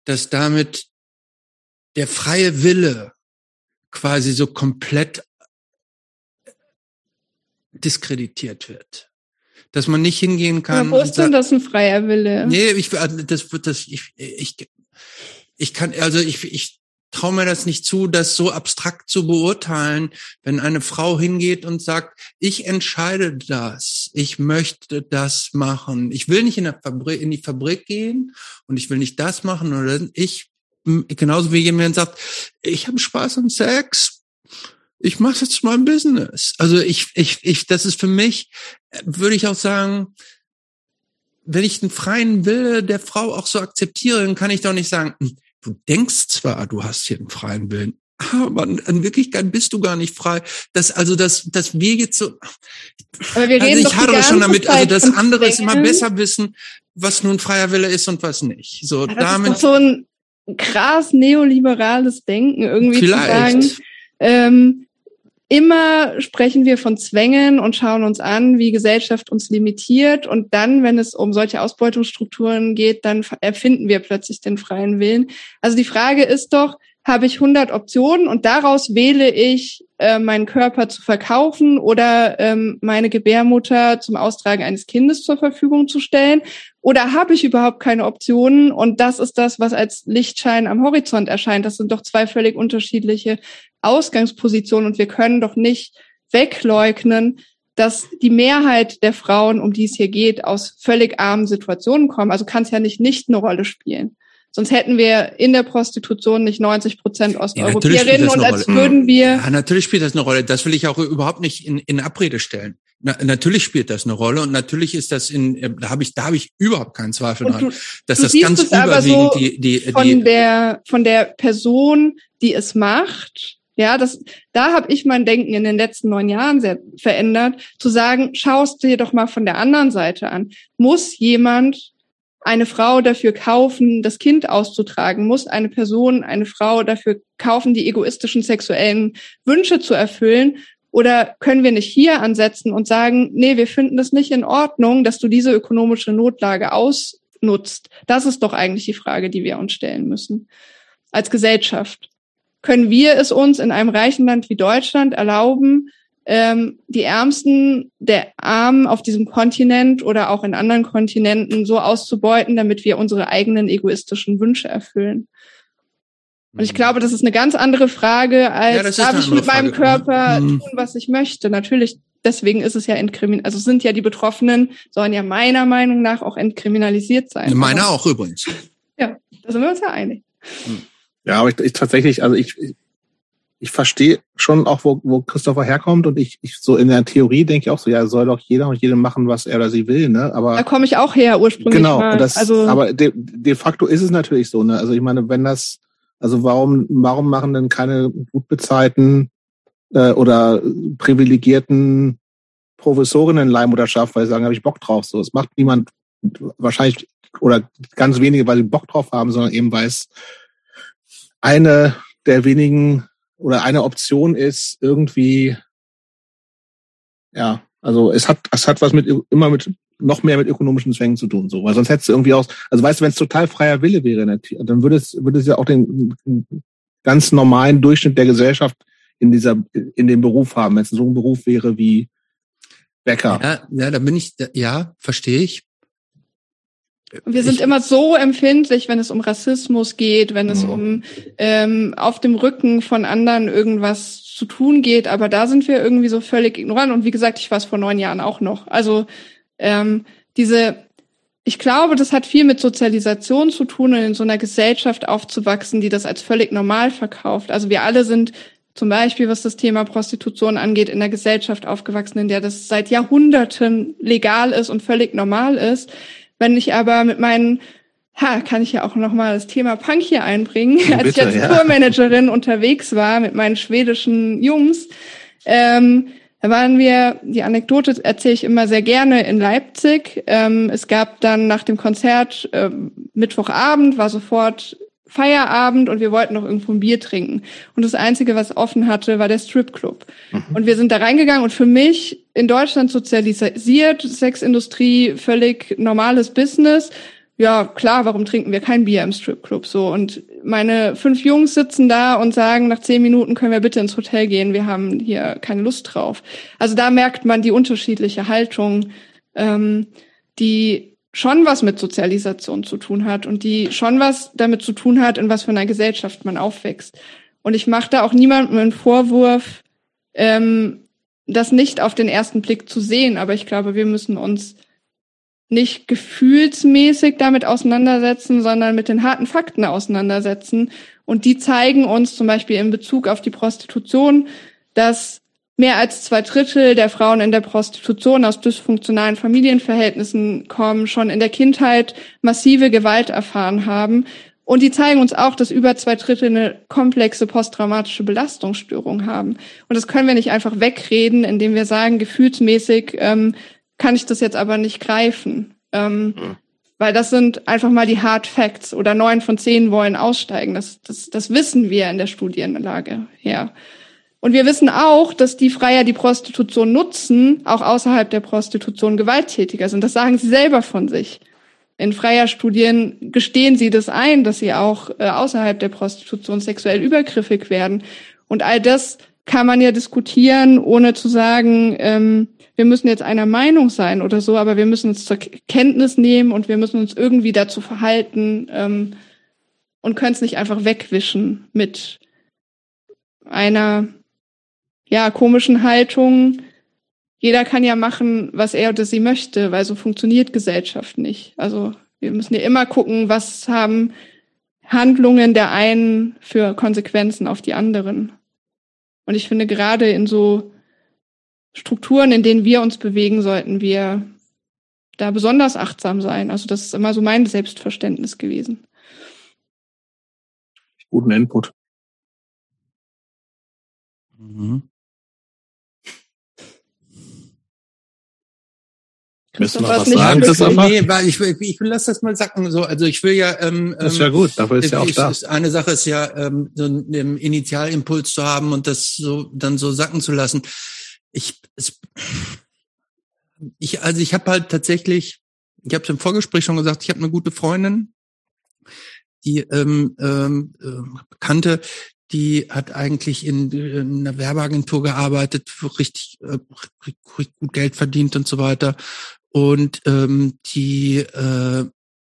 Speaker 3: dass damit der freie Wille quasi so komplett diskreditiert wird. Dass man nicht hingehen kann.
Speaker 2: Aber wo ist denn das ein freier Wille?
Speaker 3: Nee, ich, also das wird das, ich, ich, ich kann, also ich, ich traue mir das nicht zu, das so abstrakt zu beurteilen, wenn eine Frau hingeht und sagt, ich entscheide das, ich möchte das machen. Ich will nicht in, Fabrik, in die Fabrik gehen und ich will nicht das machen oder ich, genauso wie jemand sagt, ich habe Spaß am Sex, ich mache jetzt mal ein Business. Also ich, ich, ich, das ist für mich, würde ich auch sagen, wenn ich den freien Wille der Frau auch so akzeptiere, dann kann ich doch nicht sagen, hm, du denkst zwar, du hast hier einen freien Willen, aber in Wirklichkeit bist du gar nicht frei. Das, also, dass, dass wir jetzt so,
Speaker 2: aber wir reden
Speaker 3: also ich hadere schon damit, also das andere ist immer besser wissen, was nun freier Wille ist und was nicht. So,
Speaker 2: das
Speaker 3: damit.
Speaker 2: So ein krass neoliberales Denken irgendwie Vielleicht. zu sagen, ähm, immer sprechen wir von Zwängen und schauen uns an, wie Gesellschaft uns limitiert. Und dann, wenn es um solche Ausbeutungsstrukturen geht, dann erfinden wir plötzlich den freien Willen. Also die Frage ist doch, habe ich 100 Optionen und daraus wähle ich, äh, meinen Körper zu verkaufen oder ähm, meine Gebärmutter zum Austragen eines Kindes zur Verfügung zu stellen? Oder habe ich überhaupt keine Optionen? Und das ist das, was als Lichtschein am Horizont erscheint. Das sind doch zwei völlig unterschiedliche Ausgangspositionen und wir können doch nicht wegleugnen, dass die Mehrheit der Frauen, um die es hier geht, aus völlig armen Situationen kommen. Also kann es ja nicht nicht eine Rolle spielen. Sonst hätten wir in der Prostitution nicht 90 Prozent Osteuropäerinnen ja, und als Rolle. würden wir.
Speaker 3: Ja, natürlich spielt das eine Rolle. Das will ich auch überhaupt nicht in, in Abrede stellen. Na, natürlich spielt das eine Rolle und natürlich ist das in, äh, da habe ich, da habe ich überhaupt keinen Zweifel dran, du, dass du das ganz überwiegend so die, die,
Speaker 2: die von der von der Person, die es macht, ja, das, da habe ich mein Denken in den letzten neun Jahren sehr verändert, zu sagen, schaust dir doch mal von der anderen Seite an. Muss jemand eine Frau dafür kaufen, das Kind auszutragen? Muss eine Person, eine Frau dafür kaufen, die egoistischen sexuellen Wünsche zu erfüllen? Oder können wir nicht hier ansetzen und sagen, nee, wir finden es nicht in Ordnung, dass du diese ökonomische Notlage ausnutzt? Das ist doch eigentlich die Frage, die wir uns stellen müssen als Gesellschaft. Können wir es uns in einem reichen Land wie Deutschland erlauben, ähm, die Ärmsten der Armen auf diesem Kontinent oder auch in anderen Kontinenten so auszubeuten, damit wir unsere eigenen egoistischen Wünsche erfüllen. Und ich mhm. glaube, das ist eine ganz andere Frage, als ja, darf ich mit Frage. meinem Körper mhm. tun, was ich möchte. Natürlich, deswegen ist es ja entkriminalisiert. Also sind ja die Betroffenen, sollen ja meiner Meinung nach auch entkriminalisiert sein.
Speaker 3: Meiner auch übrigens.
Speaker 2: Ja, da sind wir uns ja einig.
Speaker 1: Ja, aber ich, ich tatsächlich, also ich, ich verstehe schon auch, wo, wo Christopher herkommt und ich, ich so in der Theorie denke ich auch so, ja, soll doch jeder und jede machen, was er oder sie will, ne? Aber
Speaker 2: da komme ich auch her ursprünglich.
Speaker 1: Genau, mal. Das, also aber de, de facto ist es natürlich so, ne? Also ich meine, wenn das, also warum, warum machen denn keine gut bezahlten äh, oder privilegierten Professorinnen Leihmutterschaft, weil sie sagen, habe ich Bock drauf. So, es macht niemand wahrscheinlich oder ganz wenige, weil sie Bock drauf haben, sondern eben weil es eine der wenigen oder eine Option ist irgendwie, ja, also es hat, es hat was mit immer mit noch mehr mit ökonomischen Zwängen zu tun, so, weil sonst hättest du irgendwie aus, also weißt du, wenn es total freier Wille wäre, dann würde es, würde es ja auch den ganz normalen Durchschnitt der Gesellschaft in dieser, in dem Beruf haben, wenn es so ein Beruf wäre wie Bäcker.
Speaker 3: Ja, ja, da bin ich, ja, verstehe ich.
Speaker 2: Wir sind ich, immer so empfindlich, wenn es um Rassismus geht, wenn es um ähm, auf dem Rücken von anderen irgendwas zu tun geht, aber da sind wir irgendwie so völlig ignorant. Und wie gesagt, ich war es vor neun Jahren auch noch. Also ähm, diese, ich glaube, das hat viel mit Sozialisation zu tun und in so einer Gesellschaft aufzuwachsen, die das als völlig normal verkauft. Also wir alle sind zum Beispiel, was das Thema Prostitution angeht, in einer Gesellschaft aufgewachsen, in der das seit Jahrhunderten legal ist und völlig normal ist. Wenn ich aber mit meinen Ha, kann ich ja auch nochmal das Thema Punk hier einbringen. Bitte, Als ich als ja. Tourmanagerin unterwegs war mit meinen schwedischen Jungs, ähm, da waren wir, die Anekdote erzähle ich immer sehr gerne in Leipzig. Ähm, es gab dann nach dem Konzert äh, Mittwochabend, war sofort Feierabend und wir wollten noch irgendwo ein Bier trinken. Und das Einzige, was offen hatte, war der Stripclub. Mhm. Und wir sind da reingegangen und für mich in Deutschland sozialisiert, Sexindustrie, völlig normales Business. Ja, klar, warum trinken wir kein Bier im Stripclub? So. Und meine fünf Jungs sitzen da und sagen, nach zehn Minuten können wir bitte ins Hotel gehen, wir haben hier keine Lust drauf. Also da merkt man die unterschiedliche Haltung, ähm, die schon was mit Sozialisation zu tun hat und die schon was damit zu tun hat, in was für einer Gesellschaft man aufwächst. Und ich mache da auch niemandem einen Vorwurf, ähm, das nicht auf den ersten Blick zu sehen. Aber ich glaube, wir müssen uns nicht gefühlsmäßig damit auseinandersetzen, sondern mit den harten Fakten auseinandersetzen. Und die zeigen uns zum Beispiel in Bezug auf die Prostitution, dass mehr als zwei Drittel der Frauen in der Prostitution aus dysfunktionalen Familienverhältnissen kommen, schon in der Kindheit massive Gewalt erfahren haben. Und die zeigen uns auch, dass über zwei Drittel eine komplexe posttraumatische Belastungsstörung haben. Und das können wir nicht einfach wegreden, indem wir sagen, gefühlsmäßig ähm, kann ich das jetzt aber nicht greifen. Ähm, mhm. Weil das sind einfach mal die Hard Facts oder neun von zehn wollen aussteigen. Das, das, das wissen wir in der Studienlage her. Und wir wissen auch, dass die Freier, die Prostitution nutzen, auch außerhalb der Prostitution gewalttätiger sind. Das sagen sie selber von sich. In freier Studien gestehen sie das ein, dass sie auch äh, außerhalb der Prostitution sexuell übergriffig werden. Und all das kann man ja diskutieren, ohne zu sagen, ähm, wir müssen jetzt einer Meinung sein oder so, aber wir müssen uns zur Kenntnis nehmen und wir müssen uns irgendwie dazu verhalten ähm, und können es nicht einfach wegwischen mit einer ja komischen Haltung. Jeder kann ja machen, was er oder sie möchte, weil so funktioniert Gesellschaft nicht. Also wir müssen ja immer gucken, was haben Handlungen der einen für Konsequenzen auf die anderen. Und ich finde gerade in so Strukturen, in denen wir uns bewegen, sollten wir da besonders achtsam sein. Also das ist immer so mein Selbstverständnis gewesen.
Speaker 1: Guten Input.
Speaker 3: Mhm.
Speaker 1: Müssen wir
Speaker 2: was
Speaker 1: was
Speaker 2: nicht
Speaker 1: sagen, Christopher?
Speaker 3: Nee, weil ich, will- ich will lass das mal sacken. So, also ich will ja. Ähm,
Speaker 1: Das ist ja
Speaker 3: ähm,
Speaker 1: gut, dafür ist ja auch
Speaker 3: ich-
Speaker 1: da.
Speaker 3: ist- Eine Sache ist ja, ähm, so einen Initialimpuls zu haben und das so dann so sacken zu lassen. Ich, es, ich also ich habe halt tatsächlich, ich habe es im Vorgespräch schon gesagt, ich habe eine gute Freundin, die ähm, ähm, ähm, Bekannte, die hat eigentlich in, in einer Werbeagentur gearbeitet, richtig, äh, richtig, richtig gut Geld verdient und so weiter. Und ähm, die äh,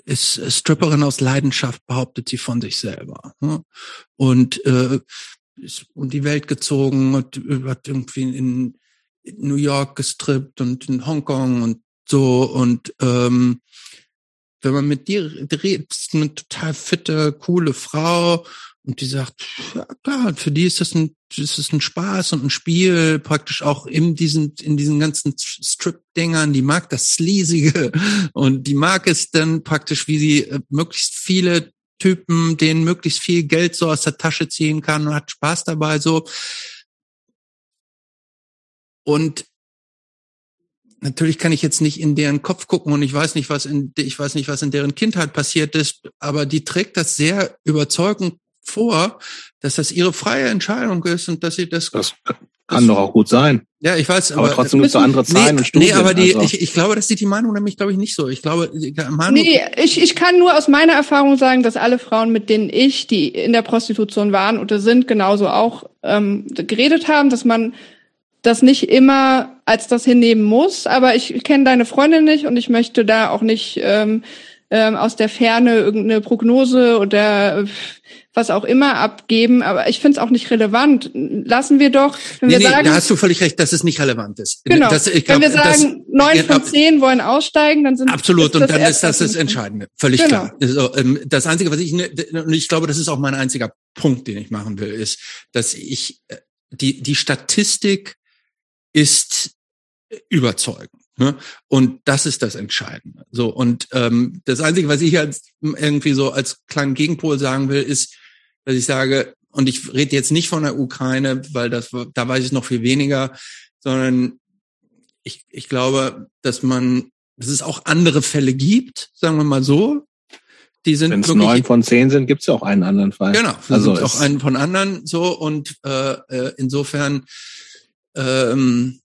Speaker 3: ist Stripperin aus Leidenschaft, behauptet sie von sich selber. Ne? Und äh, ist um die Welt gezogen und hat irgendwie in New York gestrippt und in Hongkong und so. Und ähm, wenn man mit dir redet, ist eine total fitte, coole Frau und die sagt, ja klar, für die ist das ein, ist das ein Spaß und ein Spiel, praktisch auch in diesen, in diesen ganzen Strip-Dingern, die mag das Sleasige und die mag es dann praktisch, wie sie äh, möglichst viele Typen, denen möglichst viel Geld so aus der Tasche ziehen kann und hat Spaß dabei so. Und natürlich kann ich jetzt nicht in deren Kopf gucken und ich weiß nicht, was in, ich weiß nicht, was in deren Kindheit passiert ist, aber die trägt das sehr überzeugend vor, dass das ihre freie Entscheidung ist und dass sie das,
Speaker 1: Das kann doch auch gut sein.
Speaker 3: ja, ich weiß,
Speaker 1: Aber, trotzdem gibt es
Speaker 2: müssen-
Speaker 1: andere Zahlen
Speaker 3: nee,
Speaker 1: und Studien.
Speaker 3: nee, aber die,
Speaker 1: also.
Speaker 3: ich, ich glaube, dass die die Meinung nämlich, glaube ich, nicht so. Ich glaube, die- Manu,
Speaker 2: Nee, ich, ich kann nur aus meiner Erfahrung sagen, dass alle Frauen, mit denen ich, die in der Prostitution waren oder sind, genauso auch ähm, geredet haben, dass man das nicht immer als das hinnehmen muss. Aber ich kenne deine Freundin nicht und ich möchte da auch nicht ähm, ähm, aus der Ferne irgendeine Prognose oder äh, was auch immer abgeben. Aber ich finde es auch nicht relevant. Lassen wir doch, wenn
Speaker 3: nee,
Speaker 2: wir
Speaker 3: nee,
Speaker 2: sagen,
Speaker 3: da hast du völlig recht, dass es nicht relevant ist.
Speaker 2: genau,
Speaker 3: Das, ich
Speaker 2: wenn
Speaker 3: glaub,
Speaker 2: wir sagen, neun von zehn wollen aussteigen, dann sind
Speaker 3: Absolut, und dann ist das das. Entscheidende. Völlig
Speaker 2: Genau.
Speaker 3: klar. Also, ähm, das Einzige, was ich, ne- und ich glaube, das ist auch mein einziger Punkt, den ich machen will, ist, dass ich, äh, die, die Statistik ist überzeugend. Ne? Und das ist das Entscheidende. So, und ähm, das Einzige, was ich als irgendwie so als kleinen Gegenpol sagen will, ist, dass ich sage, und ich rede jetzt nicht von der Ukraine, weil das da weiß ich noch viel weniger, sondern ich, ich glaube, dass man, dass es auch andere Fälle gibt, sagen wir mal so. Die sind
Speaker 1: Wenn es neun von zehn sind, gibt es ja auch einen anderen Fall.
Speaker 3: Genau,
Speaker 1: Also
Speaker 3: also auch einen von anderen so und äh, äh, insofern ähm,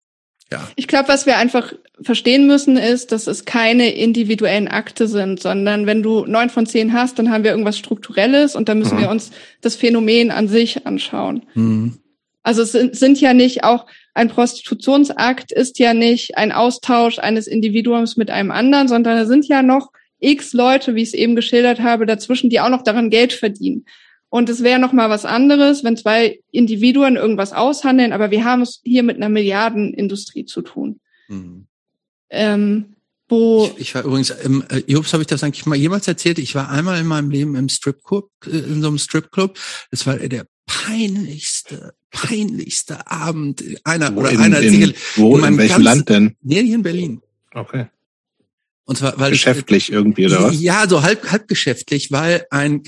Speaker 3: ja.
Speaker 2: Ich glaube, was wir einfach verstehen müssen, ist, dass es keine individuellen Akte sind, sondern wenn du neun von zehn hast, dann haben wir irgendwas Strukturelles und dann müssen
Speaker 1: Mhm.
Speaker 2: wir uns das Phänomen an sich anschauen.
Speaker 3: Hm.
Speaker 2: Also es sind, sind ja nicht auch ein Prostitutionsakt ist ja nicht ein Austausch eines Individuums mit einem anderen, sondern da sind ja noch x Leute, wie ich es eben geschildert habe, dazwischen, die auch noch daran Geld verdienen. Und es wäre noch mal was anderes, wenn zwei Individuen irgendwas aushandeln, aber wir haben es hier mit einer Milliardenindustrie zu tun.
Speaker 3: Hm.
Speaker 2: Ähm, wo
Speaker 3: Ich, ich war übrigens, im, äh, Jobs, habe ich das eigentlich mal jemals erzählt? Ich war einmal in meinem Leben im Stripclub, äh, in so einem Stripclub. Das war der peinlichste, peinlichste Abend einer
Speaker 1: Wo
Speaker 3: oder
Speaker 1: in,
Speaker 3: einer
Speaker 1: in, wo,
Speaker 3: in
Speaker 1: in, welchem
Speaker 3: ganzen-
Speaker 1: Land denn?
Speaker 3: nee, hier in Berlin.
Speaker 1: Okay.
Speaker 3: Und zwar, weil
Speaker 1: Geschäftlich irgendwie, oder was?
Speaker 3: Ja, so halb, halb geschäftlich, weil ein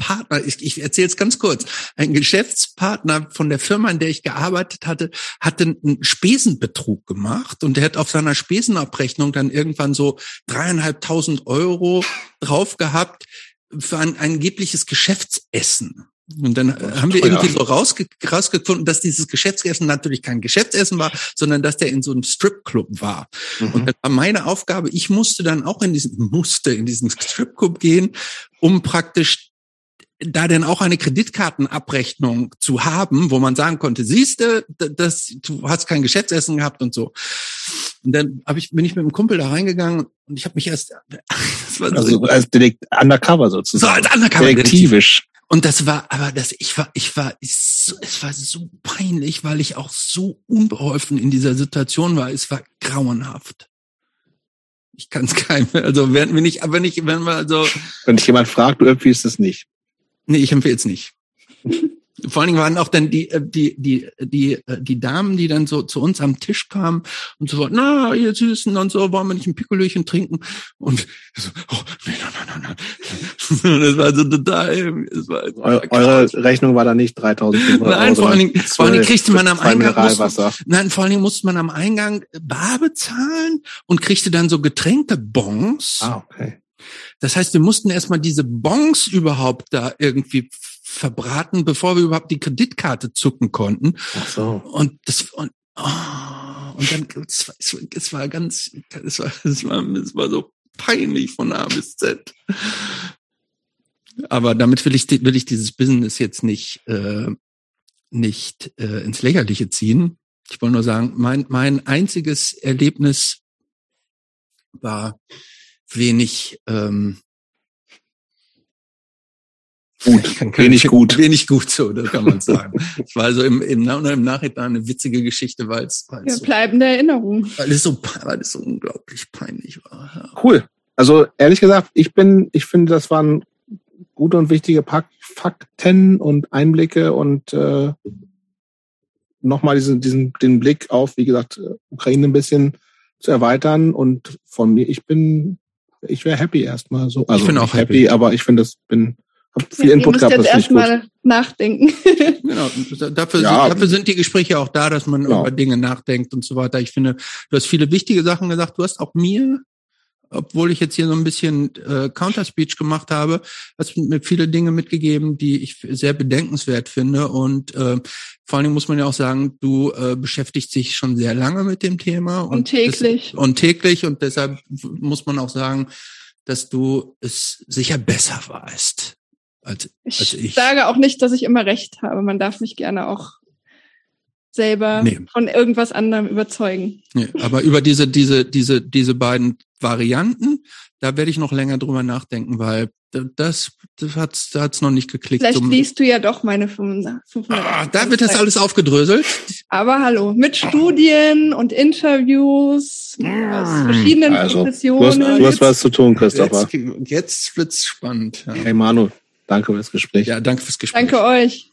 Speaker 3: Geschäftspartner, ich, ich erzähle es ganz kurz, ein Geschäftspartner von der Firma, in der ich gearbeitet hatte, hatte einen Spesenbetrug gemacht und der hat auf seiner Spesenabrechnung dann irgendwann so dreieinhalbtausend Euro drauf gehabt für ein angebliches Geschäftsessen. Und dann haben wir irgendwie so rausge rausgefunden, dass dieses Geschäftsessen natürlich kein Geschäftsessen war, sondern dass der in so einem Stripclub war. Mhm. Und das war meine Aufgabe. Ich musste dann auch in diesen, musste in diesen Stripclub gehen, um praktisch da denn auch eine Kreditkartenabrechnung zu haben, wo man sagen konnte, siehste, das, du hast kein Geschäftsessen gehabt und so. Und dann hab ich, bin ich mit einem Kumpel da reingegangen und ich habe mich erst
Speaker 1: also so, als Detektiv Undercover sozusagen.
Speaker 3: So als Undercover
Speaker 1: Detektivisch.
Speaker 3: Und das war, aber das, ich war, ich war, es war so peinlich, weil ich auch so unbeholfen in dieser Situation war. Es war grauenhaft. Ich kann es keinem, also wenn, wenn ich, aber nicht, wenn man also.
Speaker 1: Wenn dich jemand fragt, du empfiehlst es nicht.
Speaker 3: Nee, ich empfehle es nicht. Vor allen Dingen waren auch dann die, äh, die, die, die, äh, die Damen, die dann so zu uns am Tisch kamen und so, na, ihr Süßen und so, wollen wir nicht ein Pikolöchen trinken? Und so, oh, nee, nein, nein, nein, Das war so total, das war, das
Speaker 1: war Eure Rechnung war da nicht 3000
Speaker 3: Euro. Nein, vor allen Dingen, vor allen Dingen kriegte man am Eingang, musste, nein, vor allen Dingen musste man am Eingang bar bezahlen und kriegte dann so Getränkebons.
Speaker 1: Ah, okay.
Speaker 3: Das heißt, wir mussten erstmal diese Bons überhaupt da irgendwie verbraten, bevor wir überhaupt die Kreditkarte zucken konnten.
Speaker 1: Ach so.
Speaker 3: Und das und, oh, und dann es war, es war ganz es war, es war es war so peinlich von A bis Z. Aber damit will ich will ich dieses Business jetzt nicht äh, nicht äh, ins Lächerliche ziehen. Ich wollte nur sagen, mein mein einziges Erlebnis war wenig ähm,
Speaker 1: gut, kann, kann, wenig gut,
Speaker 3: wenig gut, so das kann man sagen. Es war also im, im, im Nachhinein eine witzige Geschichte, weil es
Speaker 2: ja, so, bleibende Erinnerung,
Speaker 3: weil es so, weil es so unglaublich peinlich war.
Speaker 1: Ja. Cool. Also ehrlich gesagt, ich bin, ich finde, das waren gute und wichtige Fakten und Einblicke und äh, nochmal diesen, diesen, den Blick auf, wie gesagt, Ukraine ein bisschen zu erweitern und von mir, ich bin ich wäre happy erstmal so.
Speaker 3: Also ich bin auch happy, happy,
Speaker 1: aber ich finde, das bin hab viel ja, Input gehabt.
Speaker 2: Jetzt erstmal nachdenken.
Speaker 3: genau, dafür, ja. dafür sind die Gespräche auch da, dass man ja. über Dinge nachdenkt und so weiter. Ich finde, du hast viele wichtige Sachen gesagt. Du hast auch mir obwohl ich jetzt hier so ein bisschen äh, Counterspeech gemacht habe, hast mir viele Dinge mitgegeben, die ich sehr bedenkenswert finde. Und äh, vor allen Dingen muss man ja auch sagen, du äh, beschäftigst dich schon sehr lange mit dem Thema.
Speaker 2: Und, und täglich.
Speaker 3: Das, und täglich. Und deshalb muss man auch sagen, dass du es sicher besser weißt als,
Speaker 2: als ich. Ich sage auch nicht, dass ich immer recht habe. Man darf mich gerne auch selber nee. von irgendwas anderem überzeugen.
Speaker 3: Nee, aber über diese, diese, diese, diese beiden Varianten, da werde ich noch länger drüber nachdenken, weil das, das hat's, da hat's noch nicht geklickt.
Speaker 2: Vielleicht liest du ja doch meine 500. 500
Speaker 3: ah, da wird das alles aufgedröselt.
Speaker 2: Aber hallo, mit Studien und Interviews aus verschiedenen also, Professionen.
Speaker 1: Du hast, du hast was zu tun, Christopher.
Speaker 3: Jetzt, jetzt wird's spannend.
Speaker 1: Ja. Hey Manu, danke fürs Gespräch.
Speaker 3: Ja, danke fürs Gespräch.
Speaker 2: Danke euch.